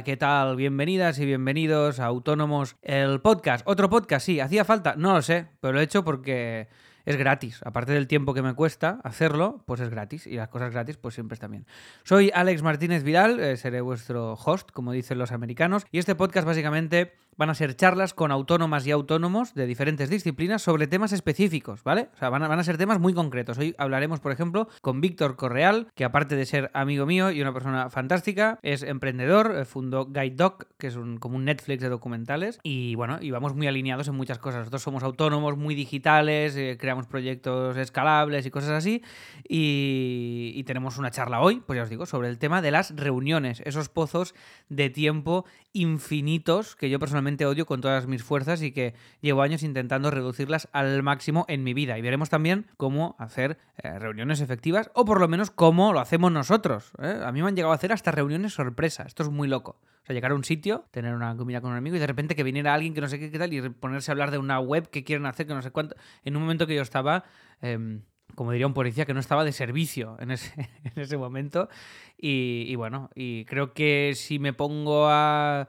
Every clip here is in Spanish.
¿qué tal? Bienvenidas y bienvenidos a Autónomos, el podcast. Otro podcast, sí, hacía falta, no lo sé, pero lo he hecho porque es gratis. Aparte del tiempo que me cuesta hacerlo, pues es gratis. Y las cosas gratis, pues siempre están bien. Soy Alex Martínez Vidal, eh, seré vuestro host, como dicen los americanos. Y este podcast básicamente van a ser charlas con autónomas y autónomos de diferentes disciplinas sobre temas específicos, ¿vale? O sea, van a, van a ser temas muy concretos. Hoy hablaremos, por ejemplo, con Víctor Correal, que aparte de ser amigo mío y una persona fantástica, es emprendedor, eh, fundó Guide Doc, que es un, como un Netflix de documentales. Y bueno, y vamos muy alineados en muchas cosas. Nosotros somos autónomos, muy digitales, eh, creamos proyectos escalables y cosas así. Y, y tenemos una charla hoy, pues ya os digo, sobre el tema de las reuniones, esos pozos de tiempo infinitos que yo personalmente odio con todas mis fuerzas y que llevo años intentando reducirlas al máximo en mi vida. Y veremos también cómo hacer eh, reuniones efectivas o por lo menos cómo lo hacemos nosotros. ¿eh? A mí me han llegado a hacer hasta reuniones sorpresa. Esto es muy loco. O sea, llegar a un sitio, tener una comida con un amigo y de repente que viniera alguien que no sé qué, tal y ponerse a hablar de una web que quieren hacer, que no sé cuánto. En un momento que yo estaba... Eh, como diría un policía, que no estaba de servicio en ese, en ese momento. Y, y, bueno, y creo que si me pongo a,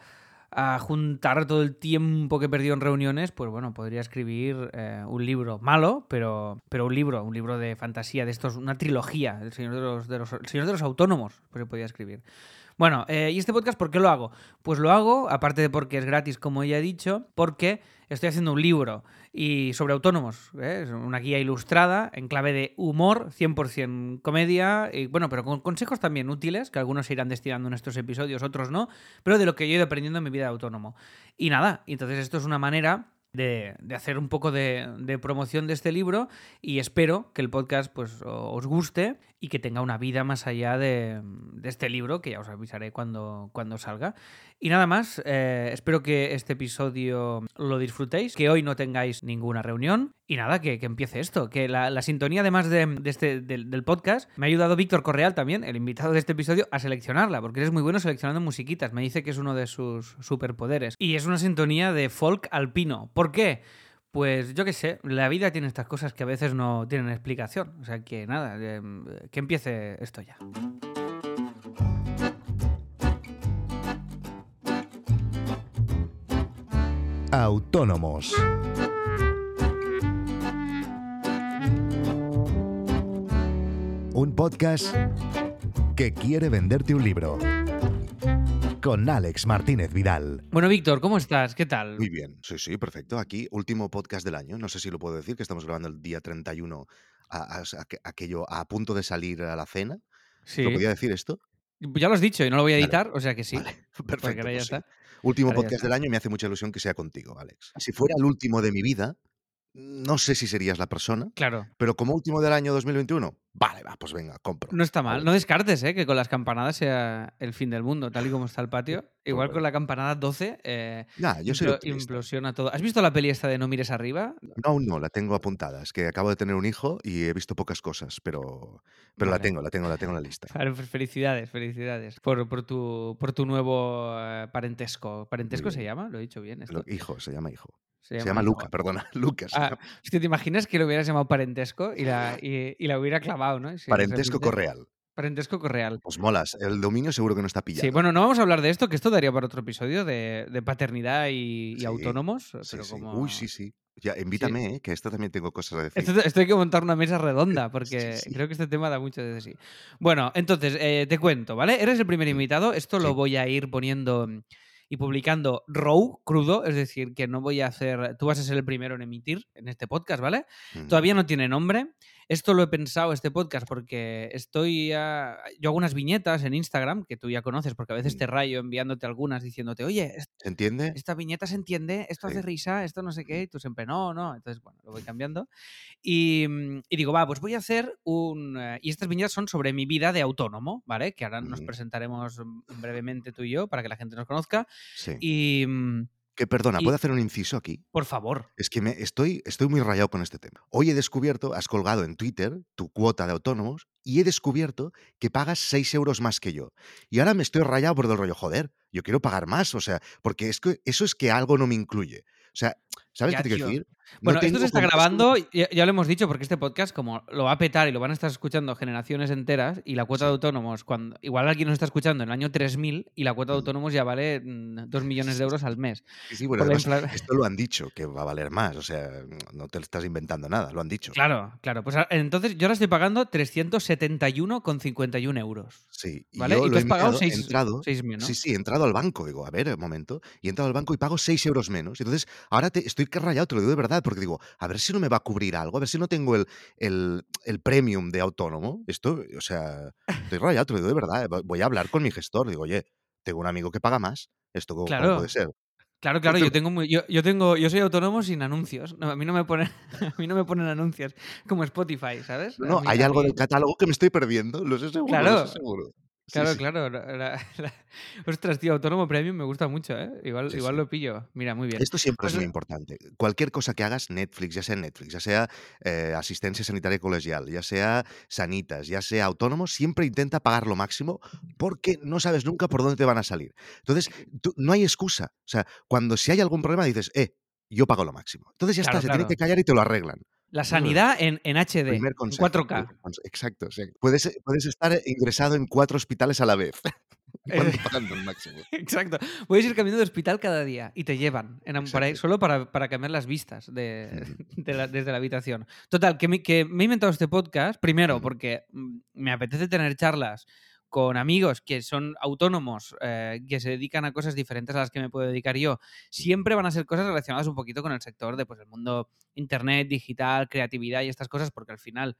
a, juntar todo el tiempo que he perdido en reuniones, pues bueno, podría escribir eh, un libro malo, pero, pero un libro, un libro de fantasía, de estos, una trilogía, El Señor de los, de los, el de los Autónomos, pues podría escribir. Bueno, eh, ¿y este podcast por qué lo hago? Pues lo hago, aparte de porque es gratis, como ya he dicho, porque estoy haciendo un libro y sobre autónomos, ¿eh? una guía ilustrada en clave de humor, 100% comedia, y bueno, pero con consejos también útiles, que algunos se irán destinando en estos episodios, otros no, pero de lo que yo he ido aprendiendo en mi vida de autónomo. Y nada, entonces esto es una manera de, hacer un poco de, de, promoción de este libro y espero que el podcast pues, os guste y que tenga una vida más allá de, de este libro, que ya os avisaré cuando, cuando salga. Y nada más, eh, espero que este episodio lo disfrutéis, que hoy no tengáis ninguna reunión y nada, que, que empiece esto, que la, la sintonía además de, de este, del podcast me ha ayudado Víctor Correal también, el invitado de este episodio, a seleccionarla, porque eres muy bueno seleccionando musiquitas, me dice que es uno de sus superpoderes. Y es una sintonía de folk alpino. ¿Por qué? Pues yo qué sé, la vida tiene estas cosas que a veces no tienen explicación. O sea que nada, eh, que empiece esto ya. Autónomos. Un podcast que quiere venderte un libro con Alex Martínez Vidal. Bueno, Víctor, ¿cómo estás? ¿Qué tal? Muy bien, sí, sí, perfecto. Aquí, último podcast del año. No sé si lo puedo decir, que estamos grabando el día 31, a, a, a, aquello a punto de salir a la cena. Sí. ¿Lo podía decir esto? Ya lo has dicho y no lo voy a editar, vale. o sea que sí. Vale. Perfecto. Ahora pues sí. Último ahora podcast del año, me hace mucha ilusión que sea contigo, Alex. Si fuera el último de mi vida, no sé si serías la persona. Claro. Pero como último del año 2021, vale, va, pues venga, compro. No está mal. No descartes, ¿eh? Que con las campanadas sea el fin del mundo, tal y como está el patio. Igual con la campanada 12, eh, nah, yo soy impl implosiona todo. ¿Has visto la peli esta de No mires arriba? No, aún no, la tengo apuntada. Es que acabo de tener un hijo y he visto pocas cosas, pero, pero vale. la tengo, la tengo, la tengo en la lista. Vale, pues felicidades, felicidades por, por, tu, por tu nuevo eh, parentesco. ¿Parentesco se llama? Lo he dicho bien. Esto? Hijo, se llama hijo. Se llama, se llama Luca, perdona, Lucas. Ah, ¿Te imaginas que lo hubieras llamado parentesco y la, y, y la hubiera clavado, no? Parentesco correal. Parentesco correal. Pues molas, el dominio seguro que no está pillado. Sí, bueno, no vamos a hablar de esto, que esto daría para otro episodio de, de paternidad y, sí, autónomos. Sí, pero sí. como... Uy, sí, sí. Ya, invítame, eh, que esto también tengo cosas a decir. Esto, esto, hay que montar una mesa redonda, porque creo que este tema da mucho de sí. Bueno, entonces, eh, te cuento, ¿vale? Eres el primer invitado, esto lo voy a ir poniendo y publicando raw, crudo, es decir, que no voy a hacer, tú vas a ser el primero en emitir en este podcast, ¿vale? Mm. Todavía no tiene nombre. Esto lo he pensado, este podcast, porque estoy. A... Yo hago unas viñetas en Instagram que tú ya conoces, porque a veces te rayo enviándote algunas diciéndote, oye, ¿se entiende? Esta viñeta se entiende, esto sí. hace risa, esto no sé qué, y tú siempre no, no. Entonces, bueno, lo voy cambiando. Y, y digo, va, pues voy a hacer un. Eh, y estas viñetas son sobre mi vida de autónomo, ¿vale? Que ahora mm. nos presentaremos brevemente tú y yo para que la gente nos conozca. Sí. Y. Que perdona, y... ¿puedo hacer un inciso aquí? Por favor. Es que me estoy, estoy muy rayado con este tema. Hoy he descubierto, has colgado en Twitter tu cuota de autónomos y he descubierto que pagas 6 euros más que yo. Y ahora me estoy rayado por el rollo, joder, yo quiero pagar más, o sea, porque es que eso es que algo no me incluye. O sea, ¿sabes ya, qué te quiero decir? Bueno, esto se está grabando, ya, ya lo hemos dicho, porque este podcast, como lo va a petar y lo van a estar escuchando generaciones enteras, y la cuota de autónomos, cuando igual alguien nos está escuchando en el año 3000 y la cuota de Mm. autónomos ya vale 2 millones de euros al mes. Sí, sí, bueno, además, esto lo han dicho, que va a valer más. O sea, no te estás inventando nada, lo han dicho. Claro, claro. Pues entonces yo ahora estoy pagando 371,51 euros. Sí, y ¿Vale? yo y lo tú has pagado mirado, he 6, entrado, menos. Sí, sí, he entrado al banco. Digo, a ver, un momento. Y he entrado al banco y pago 6 euros menos. Entonces, ahora te, estoy que rayado, te lo digo de verdad, porque digo, a ver si no me va a cubrir algo, a ver si no tengo el, el, el premium de autónomo. Esto, o sea, estoy rayado, te lo digo de verdad. eh, Voy a hablar con mi gestor. Digo, oye, tengo un amigo que paga más. ¿Esto cómo, cómo Claro. puede ser? Claro, claro, yo tengo muy- yo, yo tengo yo soy autónomo sin anuncios. No, a mí no me ponen a mí no me ponen anuncios como Spotify, ¿sabes? No, mí- hay algo mí- del catálogo que me estoy perdiendo, lo sé seguro, Claro. lo sé seguro. Claro, sí. claro. la- Ostras, tío, Autónomo Premium me gusta mucho, ¿eh? Igual, Sí, igual lo pillo. Mira, muy bien. Esto siempre Pues, es muy eh, importante. Cualquier cosa que hagas, Netflix, ya sea Netflix, ya sea eh, asistencia sanitaria colegial, ya sea sanitas, ya sea autónomo, siempre intenta pagar lo máximo porque no sabes nunca por dónde te van a salir. Entonces, tú- no hay excusa. O sea, cuando si hay algún problema dices, eh, yo pago lo máximo. Entonces ya Claro, está, se tienen claro. que callar y te lo arreglan. La sanidad en, en HD, Primer en consejo. 4K. primer conse- Exacto. Puedes, puedes estar ingresado en cuatro hospitales a la vez. Eh, pagando el máximo. Exacto. Puedes ir cambiando de hospital cada día y te llevan en Exacto. solo para, para cambiar las vistas de, de la- desde la habitación. Total, que me, que me he inventado este podcast, primero, porque mm, me apetece tener charlas con amigos que son autónomos, eh, que se dedican a cosas diferentes a las que me puedo dedicar yo. Siempre van a ser cosas relacionadas un poquito con el sector de pues, el mundo internet, digital, creatividad y estas cosas, porque al final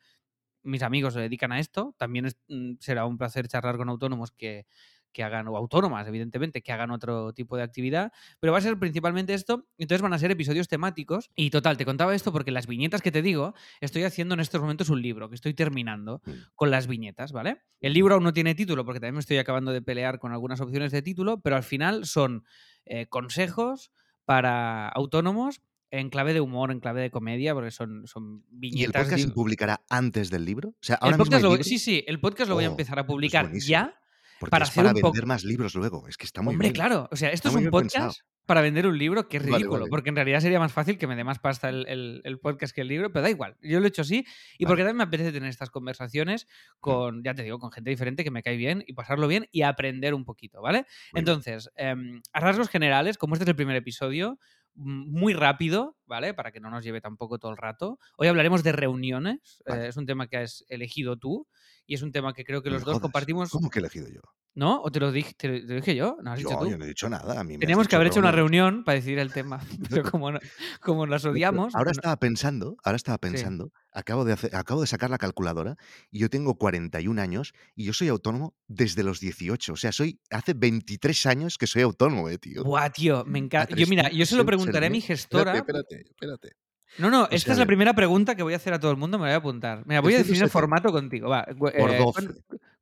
mis amigos se dedican a esto. También mm, será un placer charlar con autónomos que, que hagan, o autónomas, evidentemente, que hagan otro tipo de actividad, pero va a ser principalmente esto, entonces van a ser episodios temáticos. Y total, te contaba esto porque las viñetas que te digo, estoy haciendo en estos momentos un libro que estoy terminando Mm. con las viñetas, ¿vale? El libro aún no tiene título porque también me estoy acabando de pelear con algunas opciones de título, pero al final son eh, consejos para autónomos en clave de humor, en clave de comedia, porque son, son ¿Y el viñetas. podcast se publicará antes del libro? O sea, el ahora mismo podcast hay lo- libro, sí, sí, el podcast lo voy a Oh, empezar a pues publicar ya. Porque para es hacer para un vender más libros luego. Es que está muy Hombre, bien. claro. O sea, esto Está es un podcast pensado. para vender un libro que es ridículo, vale. porque en realidad sería más fácil que me dé más pasta el, el- el podcast que el libro, pero da igual. Yo lo he hecho así y porque también me apetece tener estas conversaciones con, ya te digo, con gente diferente que me cae bien y pasarlo bien y aprender un poquito, ¿vale? Muy. Entonces, em, a rasgos generales, como este es el primer episodio, mm, muy rápido, ¿vale? Para que no nos lleve tampoco todo el rato. Hoy hablaremos de reuniones. Vale. eh, es un tema que has elegido tú y es un tema que creo que No los dos jodas. compartimos. ¿Cómo que he elegido yo? ¿No? ¿O te lo dije, te lo- dije yo? ¿No has dicho Yo, tú? yo no he dicho nada. A mí Teníamos que haber hecho una reunión para decidir el tema, pero como, no- como las odiamos. Ahora no- estaba pensando, ahora estaba Sí. pensando, acabo de, hacer, acabo de sacar la calculadora y yo tengo 41 años y yo soy autónomo desde los 18. O sea, soy hace 23 años que soy autónomo, eh, tío. Buah, tío, me encanta. Yo, mira, yo se lo 300 preguntaré a mi gestora. Espérate, espérate, espérate. No, no, O esta sea, es la primera pregunta que voy a hacer a todo el mundo, me voy a apuntar. Mira, voy a definir el 370 formato contigo. Va, por eh, 12 ¿cuán-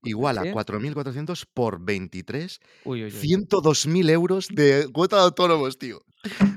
igual a sí? 4.400 por 23, Uy, uy, uy. 102.000 euros de cuota de autónomos, tío.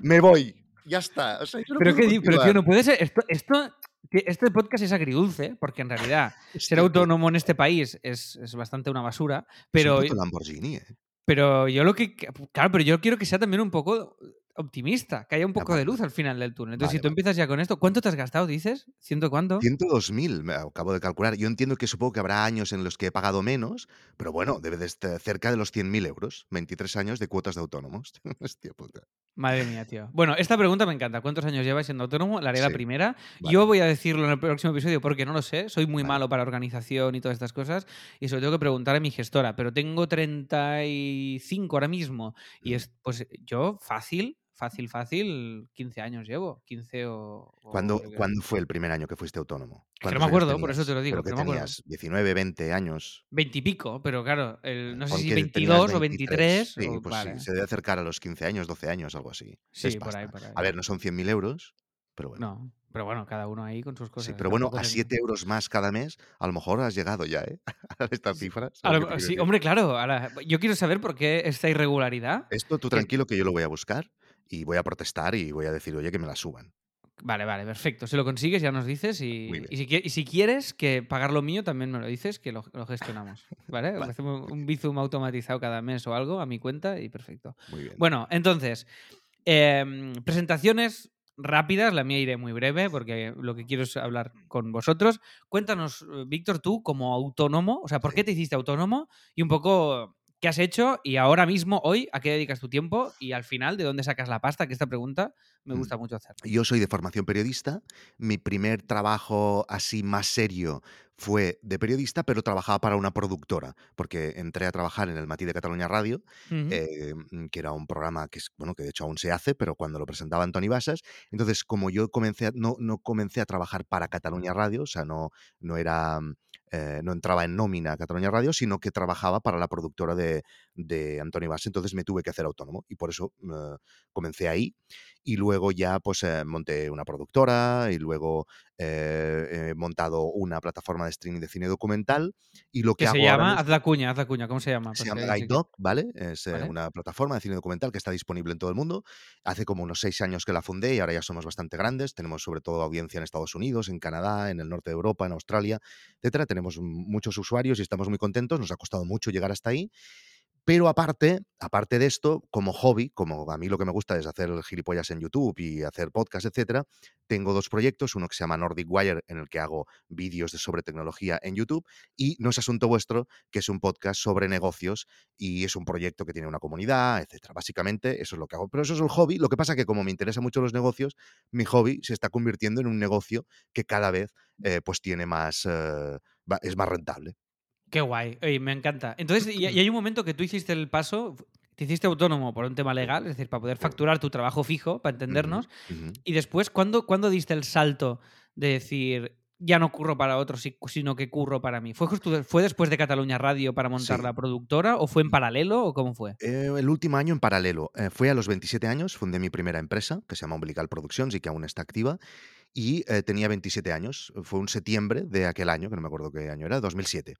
Me voy. Ya está. O sea, yo no Pero, di- pero tío, no puede ser. Esto, esto, que este podcast es agridulce, porque en realidad ser autónomo en este país es, es bastante una basura. Es un Pero, Lamborghini, eh. pero yo lo que. Claro, pero yo quiero que sea también un poco optimista, que haya un poco de luz al final del túnel. Entonces, Vale, si tú vale. empiezas ya con esto, ¿cuánto te has gastado, dices? ¿Ciento cuánto? 102.000, me acabo de calcular. Yo entiendo que supongo que habrá años en los que he pagado menos, pero bueno, debe de estar cerca de los 100.000 euros. 23 años de cuotas de autónomos. Hostia puta. Madre mía, tío. Bueno, esta pregunta me encanta. ¿Cuántos años llevas siendo autónomo? La haré la primera. vale. Yo voy a decirlo en el próximo episodio porque no lo sé. Soy muy malo para organización y todas estas cosas. Y se lo tengo que preguntar a mi gestora. Pero tengo 35 ahora mismo. Y Mm. es, pues yo, fácil, fácil, fácil, 15 años llevo. 15 o. o ¿Cuándo, cuándo fue el primer año que fuiste autónomo? que no ¿Cuántos me acuerdo, por eso tenías? te lo digo, ¿Pero que que no me tenías? ¿19, 20 años? 20 y pico, pero claro, el- no sé si que tenías 22 o 23. Sí, o- pues vale. sí, se debe acercar a los 15 años, 12 años, algo así. Sí, Es por ahí, por ahí. A ver, no son 100.000 euros, pero bueno. No, pero bueno, cada uno ahí con sus cosas. Sí, pero bueno, a tengo- 7 euros más cada mes, a lo mejor has llegado ya, ¿eh? A esta cifra. ¿sabes A lo sí, hombre, claro. ahora, yo quiero saber por qué esta irregularidad. Esto tú tranquilo que yo lo voy a buscar y voy a protestar y voy a decir, oye, que me la suban. Vale, vale, perfecto. Si lo consigues, ya nos dices. Y, si, y si quieres que pagar lo mío, también me lo dices, que lo, lo gestionamos. ¿Vale? Vale, Hacemos un Bizum automatizado cada mes o algo a mi cuenta y perfecto. Muy bien. Bueno, entonces, em, presentaciones rápidas, la mía iré muy breve porque lo que quiero es hablar con vosotros. Cuéntanos, eh, Víctor, tú como autónomo, o sea, ¿por qué te hiciste autónomo? Y un poco qué has hecho y ahora mismo, hoy, a qué dedicas tu tiempo y al final, ¿de dónde sacas la pasta? Que esta pregunta me Mm. gusta mucho hacer. Yo soy de formación periodista. Mi primer trabajo así más serio fue de periodista, pero trabajaba para una productora, porque entré a trabajar en el Matí de Cataluña Radio, eh, mm, que era un programa que, bueno, que de hecho aún se hace, pero cuando lo presentaba Antoni Basas. Entonces, como yo comencé a- no, no comencé a trabajar para Cataluña Radio, o sea, no, no era... eh, no entraba en nómina a Cataluña Radio, sino que trabajaba para la productora de, de Antoni Basas. Entonces me tuve que hacer autónomo y por eso eh, comencé ahí. Y luego ya pues eh, monté una productora y luego eh, he montado una plataforma de streaming de cine documental y lo que se hago llama, haz la cuña, haz la cuña, ¿cómo se llama? se si llama quiere- Dog, ¿vale? Es Vale. una plataforma de cine documental que está disponible en todo el mundo. Hace como unos seis años que la fundé y ahora ya somos bastante grandes. Tenemos sobre todo audiencia en Estados Unidos, en Canadá, en el norte de Europa, en Australia, etcétera. Tenemos muchos usuarios y estamos muy contentos. Nos ha costado mucho llegar hasta ahí. Pero aparte, aparte de esto, como hobby, como a mí lo que me gusta es hacer gilipollas en YouTube y hacer podcast, etcétera, tengo dos proyectos, uno que se llama Nordic Wire, en el que hago vídeos de sobre tecnología en YouTube, y No es asunto vuestro, que es un podcast sobre negocios y es un proyecto que tiene una comunidad, etcétera. Básicamente, eso es lo que hago. Pero eso es el hobby. Lo que pasa que como me interesan mucho los negocios, mi hobby se está convirtiendo en un negocio que cada vez eh, pues tiene más, eh, es más rentable. Qué guay, Oye, me encanta. Entonces, y, y hay un momento que tú hiciste el paso, te hiciste autónomo por un tema legal, es decir, para poder facturar tu trabajo fijo, para entendernos, y después, ¿cuándo, cuándo diste el salto de decir, ya no curro para otros, si- sino que curro para mí? ¿Fue, justo, ¿Fue después de Cataluña Radio para montar Sí. la productora o fue en paralelo o cómo fue? Eh, el último año en paralelo. Eh, fue a los 27 años, fundé mi primera empresa, que se llama Umbilical Productions y que aún está activa, y eh, tenía 27 años. Fue un septiembre de aquel año, que no me acuerdo qué año era, 2007.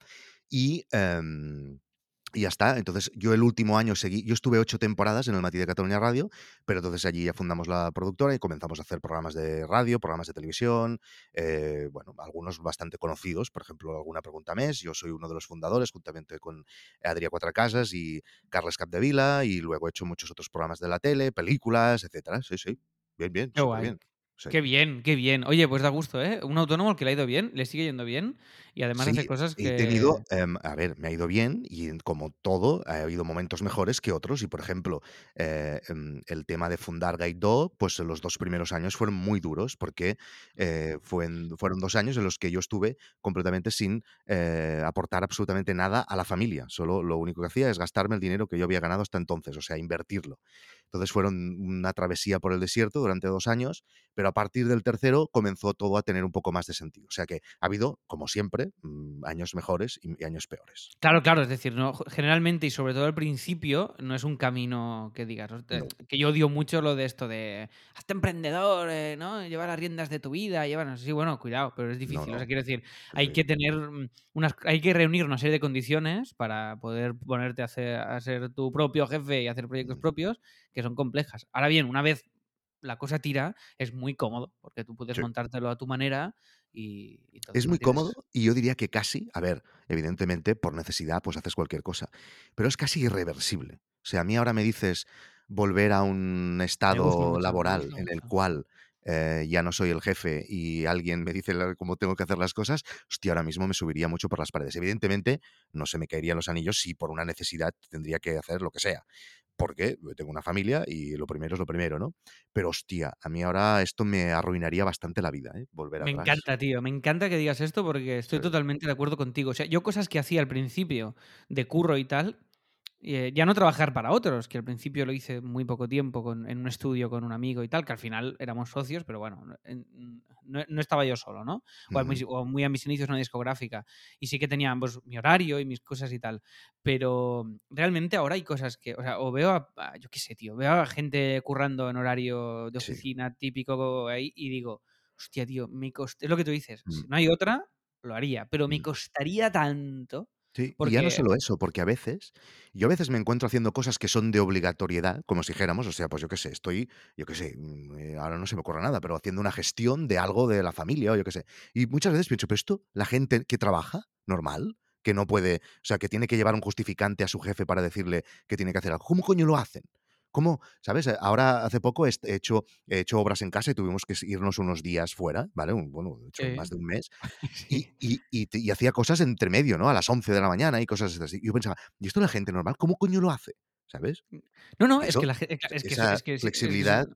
Y, em, y ya está. Entonces, yo el último año seguí, yo estuve ocho temporadas en el Matí de Cataluña Radio, pero entonces allí ya fundamos la productora y comenzamos a hacer programas de radio, programas de televisión, eh, bueno, algunos bastante conocidos, por ejemplo, Alguna Pregunta Mes. Yo soy uno de los fundadores, juntamente con Adrià Cuatrecasas y Carles Capdevila, y luego he hecho muchos otros programas de la tele, películas, etcétera. Sí, sí. Bien, bien, Qué guay. bien. Sí. Qué bien, qué bien. Oye, pues da gusto, ¿eh? Un autónomo al que le ha ido bien, le sigue yendo bien y además hace Sí, cosas que... he tenido, em, a ver, me ha ido bien y en- como todo, ha habido momentos mejores que otros. Y por ejemplo, eh, em, el tema de fundar Guide pues los dos primeros años fueron muy duros porque eh, fuen- fueron dos años en los que yo estuve completamente sin eh, aportar absolutamente nada a la familia. Solo lo único que hacía es gastarme el dinero que yo había ganado hasta entonces, o sea, invertirlo. Entonces fueron una travesía por el desierto durante dos años, pero a partir del tercero comenzó todo a tener un poco más de sentido. O sea que ha habido, como siempre, mm, años mejores y, años peores. Claro, claro, es decir, no, generalmente y sobre todo al principio no es un camino que digas, No. que yo odio mucho lo de esto de hazte emprendedor, eh, ¿no? Lleva las riendas de tu vida, lleva, no sé, sí, bueno, cuidado, pero es difícil, o sea, quiero decir, hay que tener mm, unas, hay que reunir una serie de condiciones para poder ponerte a, hacer, a ser tu propio jefe y hacer proyectos Mm. propios que son complejas. Ahora bien, una vez la cosa tira, es muy cómodo, porque tú puedes Sí. montártelo a tu manera y, Es muy tienes- cómodo y yo diría que casi, a ver, evidentemente por necesidad pues haces cualquier cosa, pero es casi irreversible. O sea, a mí ahora me dices volver a un estado mucho, laboral en el cual eh, ya no soy el jefe y alguien me dice cómo tengo que hacer las cosas, hostia, ahora mismo me subiría mucho por las paredes. Evidentemente no se me caerían los anillos si por una necesidad tendría que hacer lo que sea. Porque tengo una familia y lo primero es lo primero, ¿no? Pero hostia, a mí ahora esto me arruinaría bastante la vida, ¿eh? Volver Me atrás. encanta, tío. Me encanta que digas esto porque estoy Sí. totalmente de acuerdo contigo. O sea, yo cosas que hacía al principio de curro y tal, eh, ya no trabajar para otros, que al principio lo hice muy poco tiempo con- en un estudio con un amigo y tal, que al final éramos socios, pero bueno, no- en- no, no estaba yo solo, ¿no? O, muy a mis inicios una discográfica. Y sí que tenía ambos mi horario y mis cosas y tal. Pero realmente ahora hay cosas que, o sea, o veo a, a- yo qué sé, tío, veo a gente currando en horario de Sí. oficina típico ahí y digo, hostia, tío, me es lo que tú dices, si Mm. no hay otra, lo haría, pero me Mm. costaría tanto Sí, y ya porque no solo eso, porque a veces, yo a veces me encuentro haciendo cosas que son de obligatoriedad, como si dijéramos, o sea, pues yo qué sé, estoy, yo qué sé, mm, eh, ahora no se me ocurre nada, pero haciendo una gestión de algo de la familia o yo qué sé. Y muchas veces pienso, pero esto, la gente que trabaja, normal, que no puede, o sea, que tiene que llevar un justificante a su jefe para decirle que tiene que hacer algo, ¿cómo coño lo hacen? ¿Cómo, sabes? Ahora hace poco he hecho, he hecho obras en casa y tuvimos que irnos unos días fuera, ¿vale? bueno, he hecho más de un mes. Y, y, y, hacía cosas entre medio, ¿no? A las 11 de la mañana y cosas así. Y yo pensaba, ¿y esto la gente normal? ¿Cómo coño lo hace? ¿Sabes? No, no, es que la gente. Es que, esa flexibilidad.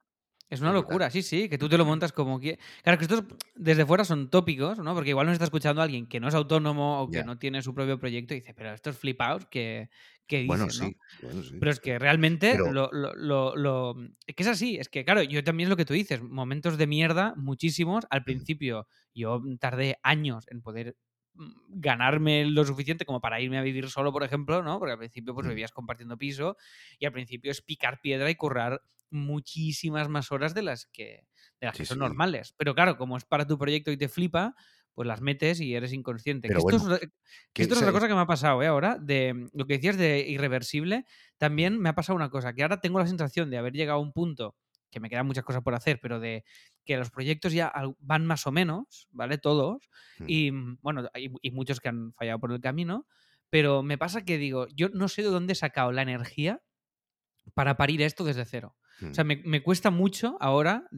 Es una locura, sí, sí, que tú te lo montas como que... Claro, que estos desde fuera son tópicos, ¿no? Porque igual nos está escuchando alguien que no es autónomo o que no tiene su propio proyecto y dice, pero estos flipados que, que dicen, bueno, sí, bueno, sí. Pero es que realmente lo, lo, lo, Es que es así, es que claro, yo también es lo que tú dices, momentos de mierda, muchísimos. Al principio yo tardé años en poder mm, ganarme lo suficiente como para irme a vivir solo, por ejemplo, ¿no? Porque al principio pues vivías compartiendo piso y al principio es picar piedra y currar muchísimas más horas de las que, de las que son normales. Pero claro, como es para tu proyecto y te flipa, pues las metes y eres inconsciente. esto, es, otra cosa que me ha pasado ¿eh? ahora, de mm, lo que decías de irreversible, también me ha pasado una cosa, que ahora tengo la sensación de haber llegado a un punto, que me quedan muchas cosas por hacer, pero de que los proyectos ya van más o menos, ¿vale? Todos, hmm. y mm, bueno, hay, y muchos que han fallado por el camino, pero me pasa que digo, yo no sé de dónde he sacado la energía para parir esto desde cero. O sea, mm. me, cuesta mucho ahora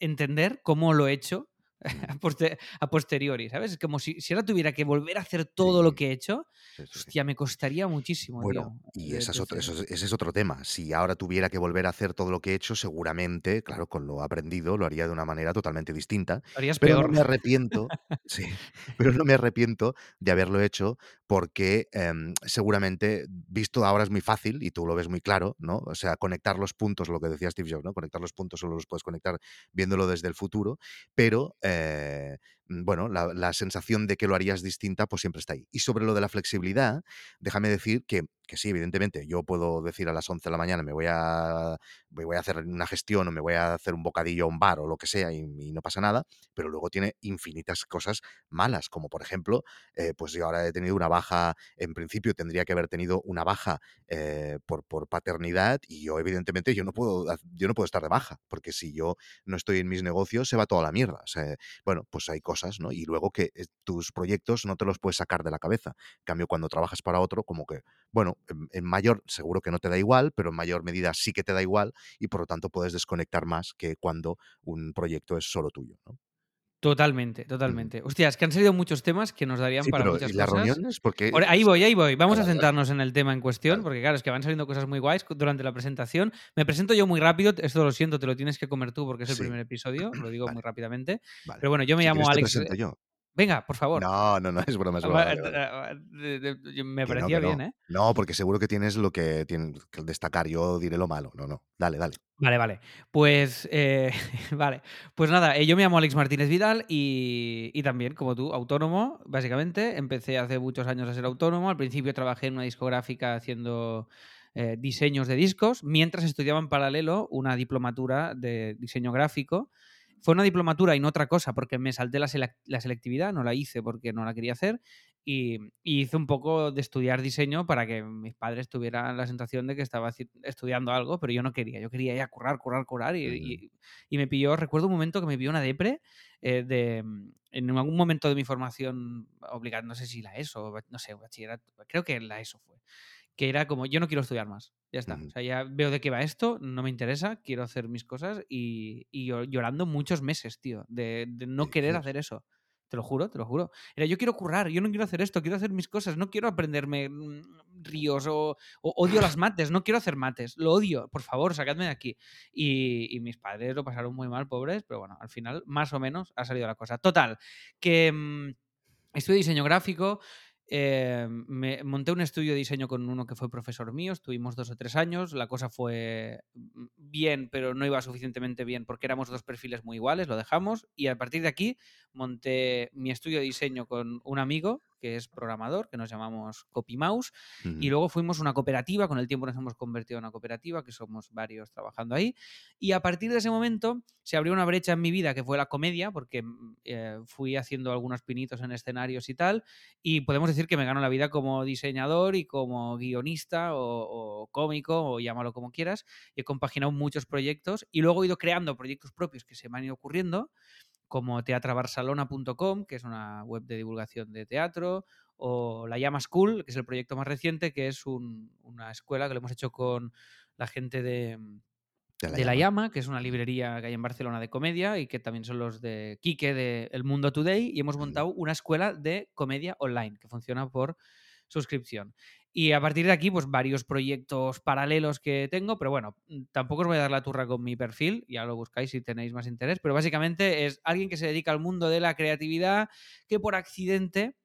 entender cómo lo he hecho a, posteriori, ¿sabes? Es como si, si, ahora tuviera que volver a hacer todo lo que he hecho, hostia, me costaría muchísimo. Bueno, y ese es otro tema. Si ahora tuviera que volver a hacer todo lo que he hecho, seguramente, claro, con lo aprendido, lo haría de una manera totalmente distinta. harías pero peor. no me arrepiento, sí, pero no me arrepiento de haberlo hecho porque em, seguramente, visto ahora es muy fácil y tú lo ves muy claro, ¿no? O sea, conectar los puntos, lo que decía Steve Jobs, ¿no? Conectar los puntos solo los puedes conectar viéndolo desde el futuro, pero eh, bueno, la, sensación de que lo harías distinta, pues siempre está ahí. Y sobre lo de la flexibilidad, déjame decir que, que sí, evidentemente, yo puedo decir a las 11 de la mañana me voy a, voy a hacer una gestión o me voy a hacer un bocadillo a un bar o lo que sea y, no pasa nada, pero luego tiene infinitas cosas malas, como por ejemplo, eh, pues yo ahora he tenido una baja, en principio tendría que haber tenido una baja eh, por, por paternidad y yo evidentemente yo no, puedo, yo no puedo estar de baja, porque si yo no estoy en mis negocios se va toda la mierda. O sea, bueno, pues hay cosas, ¿no? Y luego que eh, tus proyectos no te los puedes sacar de la cabeza. En cambio, cuando trabajas para otro, como que, bueno, en, mayor, seguro que no te da igual, pero en mayor medida sí que te da igual y por lo tanto puedes desconectar más que cuando un proyecto es solo tuyo. Totalmente, totalmente. Hostia, es que han salido muchos temas que nos darían para muchas ¿y las reuniones? Porque... Ahí voy, ahí voy. Vamos a centrarnos en el tema en cuestión, porque claro, es que van saliendo cosas muy guays durante la presentación. Me presento yo muy rápido, esto lo siento, te lo tienes que comer tú porque es el primer episodio, lo digo muy rápidamente. Pero bueno, yo me llamo Alex. yo. Venga, por favor. No, no, no, es broma, es broma. Me parecía bien, ¿eh? No, porque seguro que tienes lo que tienes que destacar. Yo diré lo malo. No, no. Dale, dale. Vale, vale. Pues, eh, vale. Pues nada, eh, yo me llamo Alex Martínez Vidal y, y, también, como tú, autónomo, básicamente. Empecé hace muchos años a ser autónomo. Al principio trabajé en una discográfica haciendo eh, diseños de discos, mientras estudiaba en paralelo una diplomatura de diseño gráfico fue una diplomatura y no otra cosa, porque me salté la, selectividad, no la hice porque no la quería hacer, y, hice un poco de estudiar diseño para que mis padres tuvieran la sensación de que estaba estudiando algo, pero yo no quería, yo quería ya currar, currar, currar, y, me pilló, recuerdo un momento que me pilló una depre eh, de, en algún momento de mi formación obligada, no sé si la ESO, no sé, bachillerato, creo que la ESO fue que era como, yo no quiero estudiar más, ya está. O sea, ya veo de qué va esto, no me interesa, quiero hacer mis cosas y, llorando muchos meses, tío, de, no querer hacer eso. Te lo juro, te lo juro. Era, yo quiero currar, yo no quiero hacer esto, quiero hacer mis cosas, no quiero aprenderme mm, ríos o, odio las mates, no quiero hacer mates, lo odio, por favor, sacadme de aquí. Y, mis padres lo pasaron muy mal, pobres, pero bueno, al final, más o menos, ha salido la cosa. Total, que mm, estudio diseño gráfico, eh, me monté un estudio de diseño con uno que fue profesor mío, estuvimos dos o tres años, la cosa fue mm, bien, pero no iba suficientemente bien porque éramos dos perfiles muy iguales, lo dejamos y a partir de aquí monté mi estudio de diseño con un amigo que es programador, que nos llamamos CopyMouse, y luego fuimos una cooperativa, con el tiempo nos hemos convertido en una cooperativa, que somos varios trabajando ahí, y a partir de ese momento se abrió una brecha en mi vida que fue la comedia, porque mm, eh, fui haciendo algunos pinitos en escenarios y tal, y podemos decir que me gano la vida como diseñador y como guionista o, cómico, o llámalo como quieras, he compaginado muchos proyectos y luego he ido creando proyectos propios que se me han ido ocurriendo como teatrabarcelona.com, que es una web de divulgación de teatro, o la Llama School, que es el proyecto más reciente, que es una escuela que lo hemos hecho con la gente de, De la de La llama. Que es una librería que hay en Barcelona de comedia y que también son los de Quique de El Mundo Today y hemos montado una escuela de comedia online que funciona por suscripción. Y a partir de aquí, pues varios proyectos paralelos que tengo, pero bueno, mm, tampoco os voy a dar la turra con mi perfil, ya lo buscáis si tenéis más interés, pero básicamente es alguien que se dedica al mundo de la creatividad que por accidente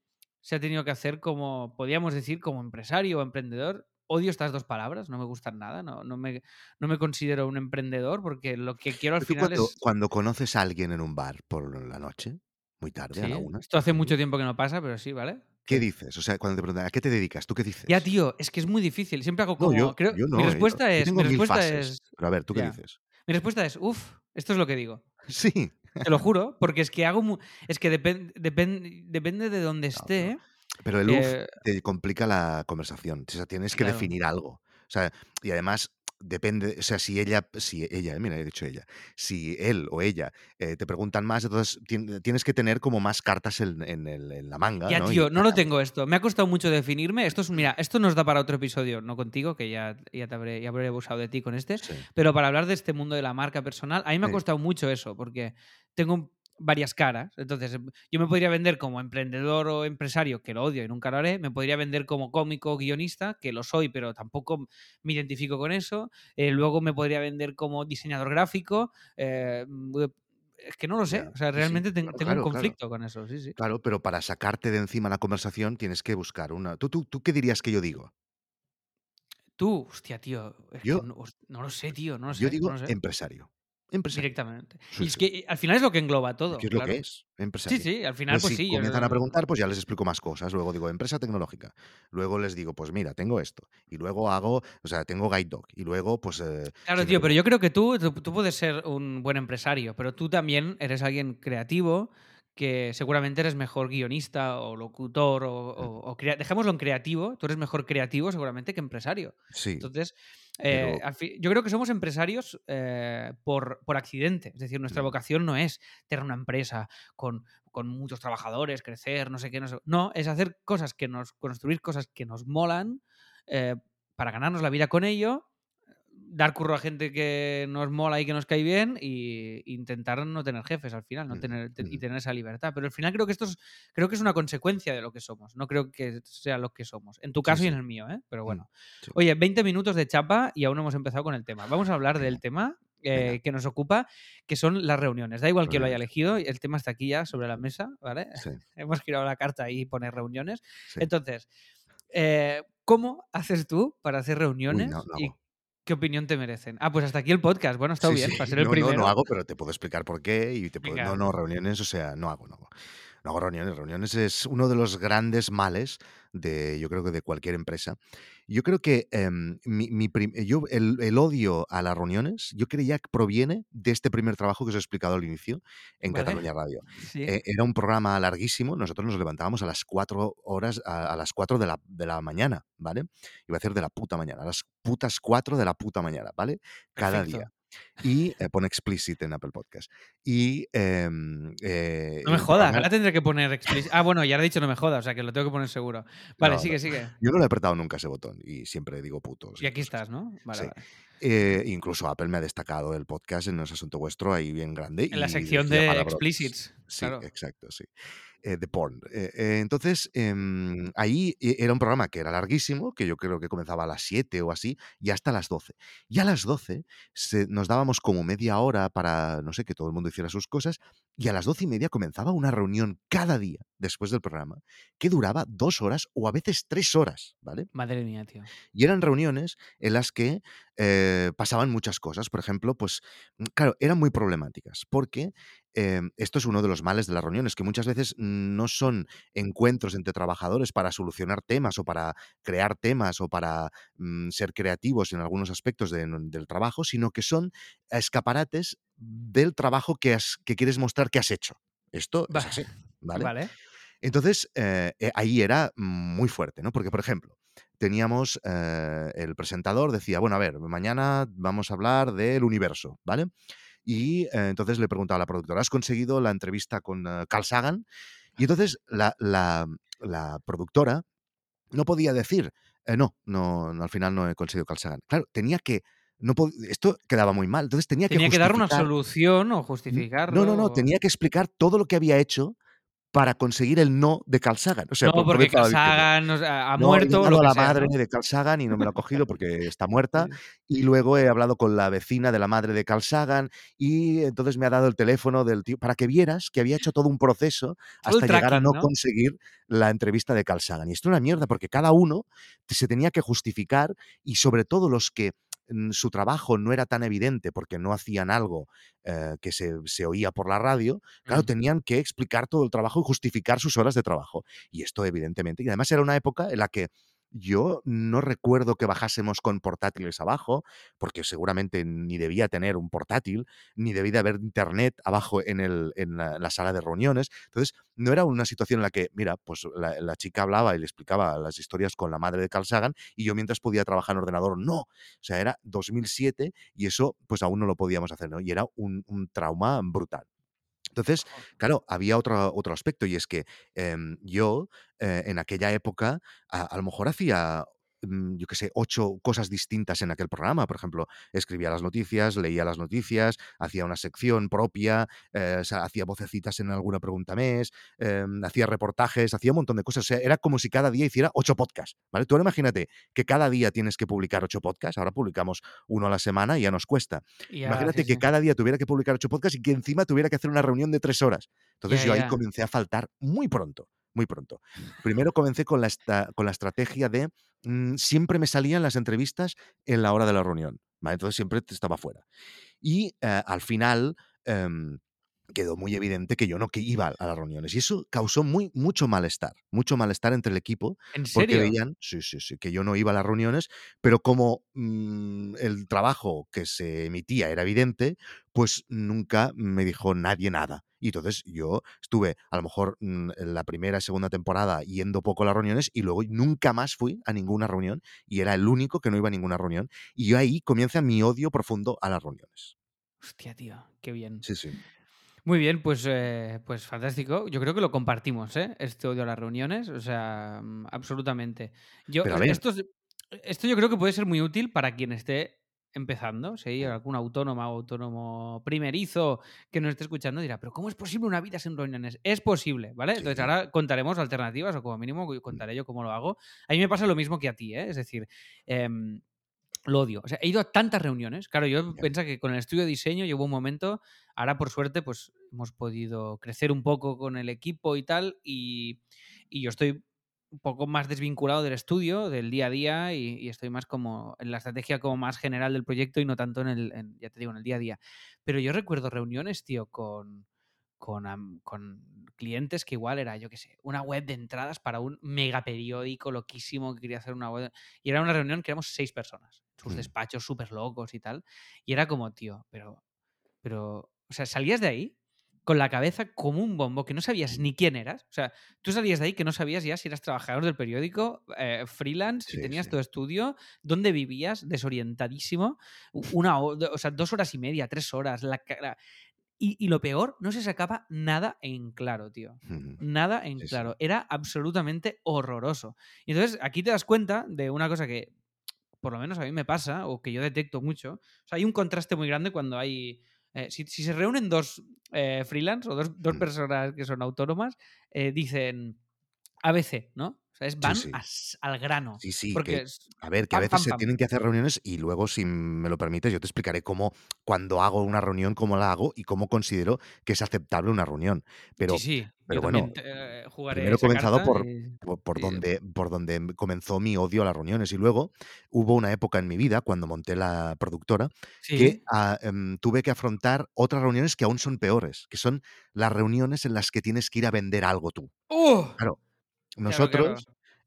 se ha tenido que hacer como, podríamos decir, como empresario o emprendedor. Odio estas dos palabras, no me gustan nada, no, no, me, no me considero un emprendedor porque lo que quiero al final cuando, es... cuando conoces a alguien en un bar por la noche, muy tarde, a la una, esto hace por mucho tiempo que no pasa, pero sí, ¿vale? ¿Qué dices? O sea, cuando te preguntan, ¿a qué te dedicas? ¿Tú qué Ya, dices? tío, es que es muy difícil. Siempre hago No, yo, como. Creo, yo mi no, yo, respuesta yo es. tengo Mi mil respuesta fases. es. Pero a ver, ¿tú qué Ya. dices? Mi respuesta es, uff, esto es lo que digo. Sí. Te lo juro, porque es que hago. mu- Es que depen- depen- depende de No, pero, esté. pero el UF eh, te complica la conversación. O sea, tienes que claro. definir algo. O sea, y además depende, o sea, si ella, si ella, mira, he dicho ella, si él o ella eh, te preguntan más, entonces tien- tienes que tener como más cartas en, en el- en la manga, Ya, ¿no? Y tío, no lo tengo esto. Me ha costado mucho definirme. Esto es, mira, esto nos da para otro episodio, no contigo, que ya, ya, te habré, ya habré abusado de ti con este. Sí. Pero para hablar de este mundo de la marca personal, a mí me ha costado mucho eso, porque tengo varias caras. Entonces, em, yo me podría vender como emprendedor o empresario, que lo odio y nunca lo haré. Me podría vender como cómico o guionista, que lo soy, pero tampoco me identifico con eso. Eh, luego me podría vender como diseñador gráfico. eh, mm, es que no lo sé. O sea, sí. realmente Claro, tengo un claro. conflicto con eso. Sí, sí. Claro, pero para sacarte de encima la conversación tienes que buscar una. ¿Tú, tú, tú qué dirías que yo digo? Tú, hostia, tío. Yo, no, lo sé, tío. No lo yo sé. digo No lo sé. empresario. Directamente. Sí, Y es sí. que eh, al final es lo que engloba ¿Qué todo, es lo que es? Sí, sí, al final, pues si sí. yo- comienzan a preguntar, pues ya les explico más cosas. Luego digo, empresa tecnológica. Luego les digo, pues mira, tengo esto. Y luego hago, o sea, tengo Guide Dog. Y luego, pues. eh, Claro, me tío, pero yo creo que tú, tú, tú puedes ser un buen empresario, pero tú también eres alguien creativo que seguramente eres mejor guionista o locutor o, Mm, o- o dejémoslo en creativo, tú eres mejor creativo seguramente que empresario. Sí, Entonces, eh, pero. yo creo que somos empresarios eh, por, por accidente. Es decir, nuestra mm, vocación no es tener una empresa con, con muchos trabajadores, crecer, no sé qué, no sé. No, es hacer cosas que nos, construir cosas que nos molan eh, para ganarnos la vida con ello, dar curro a gente que nos mola y que nos cae bien y intentar no tener jefes al final, no ujú, tener, te- y ujú, tener esa libertad. Pero al final creo que esto es, creo que es una consecuencia de lo que somos. No creo que sea lo que somos. En tu Sí, caso y en el mío, ¿eh? Pero mm, bueno. sí. Oye, 20 minutos de chapa y aún no hemos empezado con el tema. Vamos a hablar del tema eh, que nos ocupa, que son las reuniones. Da igual que lo haya elegido, el tema está aquí ya sobre la mesa, ¿vale? Hemos girado la carta y pone reuniones. Entonces, eh, ¿cómo haces tú para hacer Uy, no, reuniones no y hago. Qué opinión te merecen? Ah, pues hasta aquí el podcast. Bueno, está Sí, bien, sí. para ser el No, no, no primero. hago, pero te puedo explicar por qué y te puedo... No, no, reuniones, o sea, no hago, no hago. No hago reuniones. Reuniones es uno de los grandes males de, yo creo que de cualquier empresa. Yo creo que em, mi, mi yo, el, el odio a las reuniones, yo creía que proviene de este primer trabajo que os he explicado al inicio en ¿vale? Cataluña Radio. Sí. Eh, era un programa larguísimo. Nosotros nos levantábamos a las 4 horas, a, a las 4 de la, de la mañana, ¿vale? Iba a decir de la puta mañana, a las putas 4 de la puta mañana, ¿vale? Cada día. Y eh, pone explicit en Apple Podcast. Y em, eh, No me jodas, ahora tendré que poner explícito. Ah, bueno, ya lo he dicho, no me jodas, o sea que lo tengo que poner seguro. Vale, No, sigue, no. sigue. Yo no le he apretado nunca ese botón y siempre digo putos. Y aquí cosas. estás, ¿no? Vale, Sí. vale. Eh, incluso Apple me ha destacado el podcast en ese asunto vuestro ahí bien grande. En la sección de palabrotas. explicits. Sí, Claro. exacto, sí. Eh, de porn. Eh, eh, entonces, em, ahí eh, era un programa que era larguísimo, que yo creo que comenzaba a las 7 o así, y hasta las 12. Y a las 12 se- nos dábamos como media hora para, no sé, que todo el mundo hiciera sus cosas, y a las 12 y media comenzaba una reunión cada día después del programa que duraba dos horas o a veces tres horas, ¿vale? Madre mía, tío. Y eran reuniones en las que eh, pasaban muchas cosas. Por ejemplo, pues, mm, claro, eran muy problemáticas, porque eh, esto es uno de los males de las reuniones, que muchas veces no son encuentros entre trabajadores para solucionar temas o para crear temas o para mm, ser creativos en algunos aspectos de- del trabajo, sino que son escaparates del trabajo que, has- que quieres mostrar que has hecho. Esto es Va- así, ¿vale? Vale. Entonces, eh, eh, ahí era muy fuerte, ¿no? Porque, por ejemplo, teníamos eh, el presentador, decía, bueno, a ver, mañana vamos a hablar del universo, ¿vale? Y eh, entonces le preguntaba a la productora, ¿has conseguido la entrevista con eh, Carl Sagan? Y entonces la, la- la productora no podía decir, "Eh, no, no, no, al final no he conseguido Carl Sagan. Claro, tenía que no esto quedaba muy mal. Entonces tenía, Tenía que que dar una solución o No, justificarlo. no, no, o- tenía que explicar todo lo que había hecho para conseguir el no de Carl Sagan. O sea, No, por- por porque Carl Sagan ha no, he muerto lo a la sea, madre ¿no? de Carl Sagan y no me lo ha cogido porque está muerta. Y luego he hablado con la vecina de la madre de Carl Sagan y entonces me ha dado el teléfono del tío para que vieras que había hecho todo un proceso hasta llegar a no, ¿no? conseguir la entrevista de Carl Sagan. Y esto es una mierda porque cada uno se tenía que justificar y sobre todo los que su trabajo no era tan evidente porque no hacían algo eh, que se, se oía por la radio, claro, tenían que explicar todo el trabajo y justificar sus horas de trabajo. Y esto, evidentemente, y además era una época en la que yo no recuerdo que bajásemos con portátiles abajo, porque seguramente ni debía tener un portátil, ni debía de haber internet abajo en, el, en la, la sala de reuniones. Entonces, no era una situación en la que, mira, pues la, la chica hablaba y le explicaba las historias con la madre de Carl Sagan y yo mientras podía trabajar en ordenador, no. O sea, era 2007 y eso pues aún no lo podíamos hacer, ¿no? Y era un trauma brutal. Entonces, claro, había otro, otro aspecto y es que em, yo eh, en aquella época a, a lo mejor hacía, yo qué sé, ocho cosas distintas en aquel programa. Por ejemplo, escribía las noticias, leía las noticias, hacía una sección propia, eh, o sea, hacía vocecitas en alguna pregunta mes, em, hacía reportajes, hacía un montón de cosas. O sea, era como si cada día hiciera ocho podcasts, ¿vale? Tú ahora imagínate que cada día tienes que publicar ocho podcasts, ahora publicamos uno a la semana y ya nos cuesta. Imagínate sí, que cada día tuviera que publicar ocho podcasts y que encima tuviera que hacer una reunión de tres horas. Entonces yo ahí comencé a faltar muy pronto, muy pronto. Primero comencé con la, esta- con la estrategia de mm, siempre me salían las entrevistas en la hora de la reunión. ¿vale? Entonces siempre estaba fuera. Y eh, al final em, quedó muy evidente que yo no que iba a las reuniones. Y eso causó muy, mucho malestar, mucho malestar entre el equipo, ¿En porque serio? veían, sí, sí, sí, que yo no iba a las reuniones, pero como mm, el trabajo que se emitía era evidente, pues nunca me dijo nadie nada. Y entonces yo estuve a lo mejor mm, en la primera, segunda temporada yendo poco a las reuniones y luego nunca más fui a ninguna reunión y era el único que no iba a ninguna reunión. Y yo ahí comienza mi odio profundo a las reuniones. Hostia, tío, qué bien. Sí, sí. Muy bien, pues, eh, pues fantástico. Yo creo que lo compartimos, ¿eh? Este odio a las reuniones, o sea, mm, absolutamente. Yo, Pero a eh, ver. esto, es- esto yo creo que puede ser muy útil para quien esté empezando, si hay algún autónoma o autónomo primerizo que nos esté escuchando dirá, pero ¿cómo es posible una vida sin reuniones? Es posible, ¿vale? Entonces Sí. ahora contaremos alternativas o como mínimo contaré yo cómo lo hago. A mí me pasa lo mismo que a ti, ¿eh? Es decir, em, lo odio. O sea, he ido a tantas reuniones. Claro, yo pienso que con el estudio de diseño llevo un momento, ahora por suerte, pues hemos podido crecer un poco con el equipo y tal, y, y yo estoy un poco más desvinculado del estudio, del día a día, y, y estoy más como en la estrategia como más general del proyecto y no tanto en el, en- ya te digo, en el día a día. Pero yo recuerdo reuniones, tío, con, con, clientes que igual era, yo qué sé, una web de entradas para un mega periódico loquísimo que quería hacer una web. Y era una reunión que éramos seis personas, sus despachos súper locos y tal. Y era como, tío, pero, pero, o sea, salías de ahí con la cabeza como un bombo, que no sabías ni quién eras. O sea, tú salías de ahí que no sabías ya si eras trabajador del periódico, eh, freelance, si Sí, tenías sí. tu estudio, dónde vivías, desorientadísimo. Una, o sea, dos horas y media, tres horas. La, la- y, y lo peor, no se sacaba nada en claro, tío. Nada en Sí, sí. claro. Era absolutamente horroroso. Y entonces aquí te das cuenta de una cosa que por lo menos a mí me pasa, o que yo detecto mucho. O sea, hay un contraste muy grande cuando hay. eh, si, si se reúnen dos eh, freelance o dos, dos personas que son autónomas, eh, dicen ABC, ¿no? O sea, es van sí. a al grano. Sí, sí, porque que- es A ver, que a veces pam, se pam. tienen que hacer reuniones y luego, si me lo permites, yo te explicaré cómo, cuando hago una reunión, cómo la hago y cómo considero que es aceptable una reunión. Pero, sí, sí. pero yo bueno, te- eh, jugaré primero he comenzado por, y- por, por y- donde, por donde comenzó mi odio a las reuniones. Y luego hubo una época en mi vida, cuando monté la productora, que ah, em, tuve que afrontar otras reuniones que aún son peores, que son las reuniones en las que tienes que ir a vender algo tú. ¡Uh! Claro, nosotros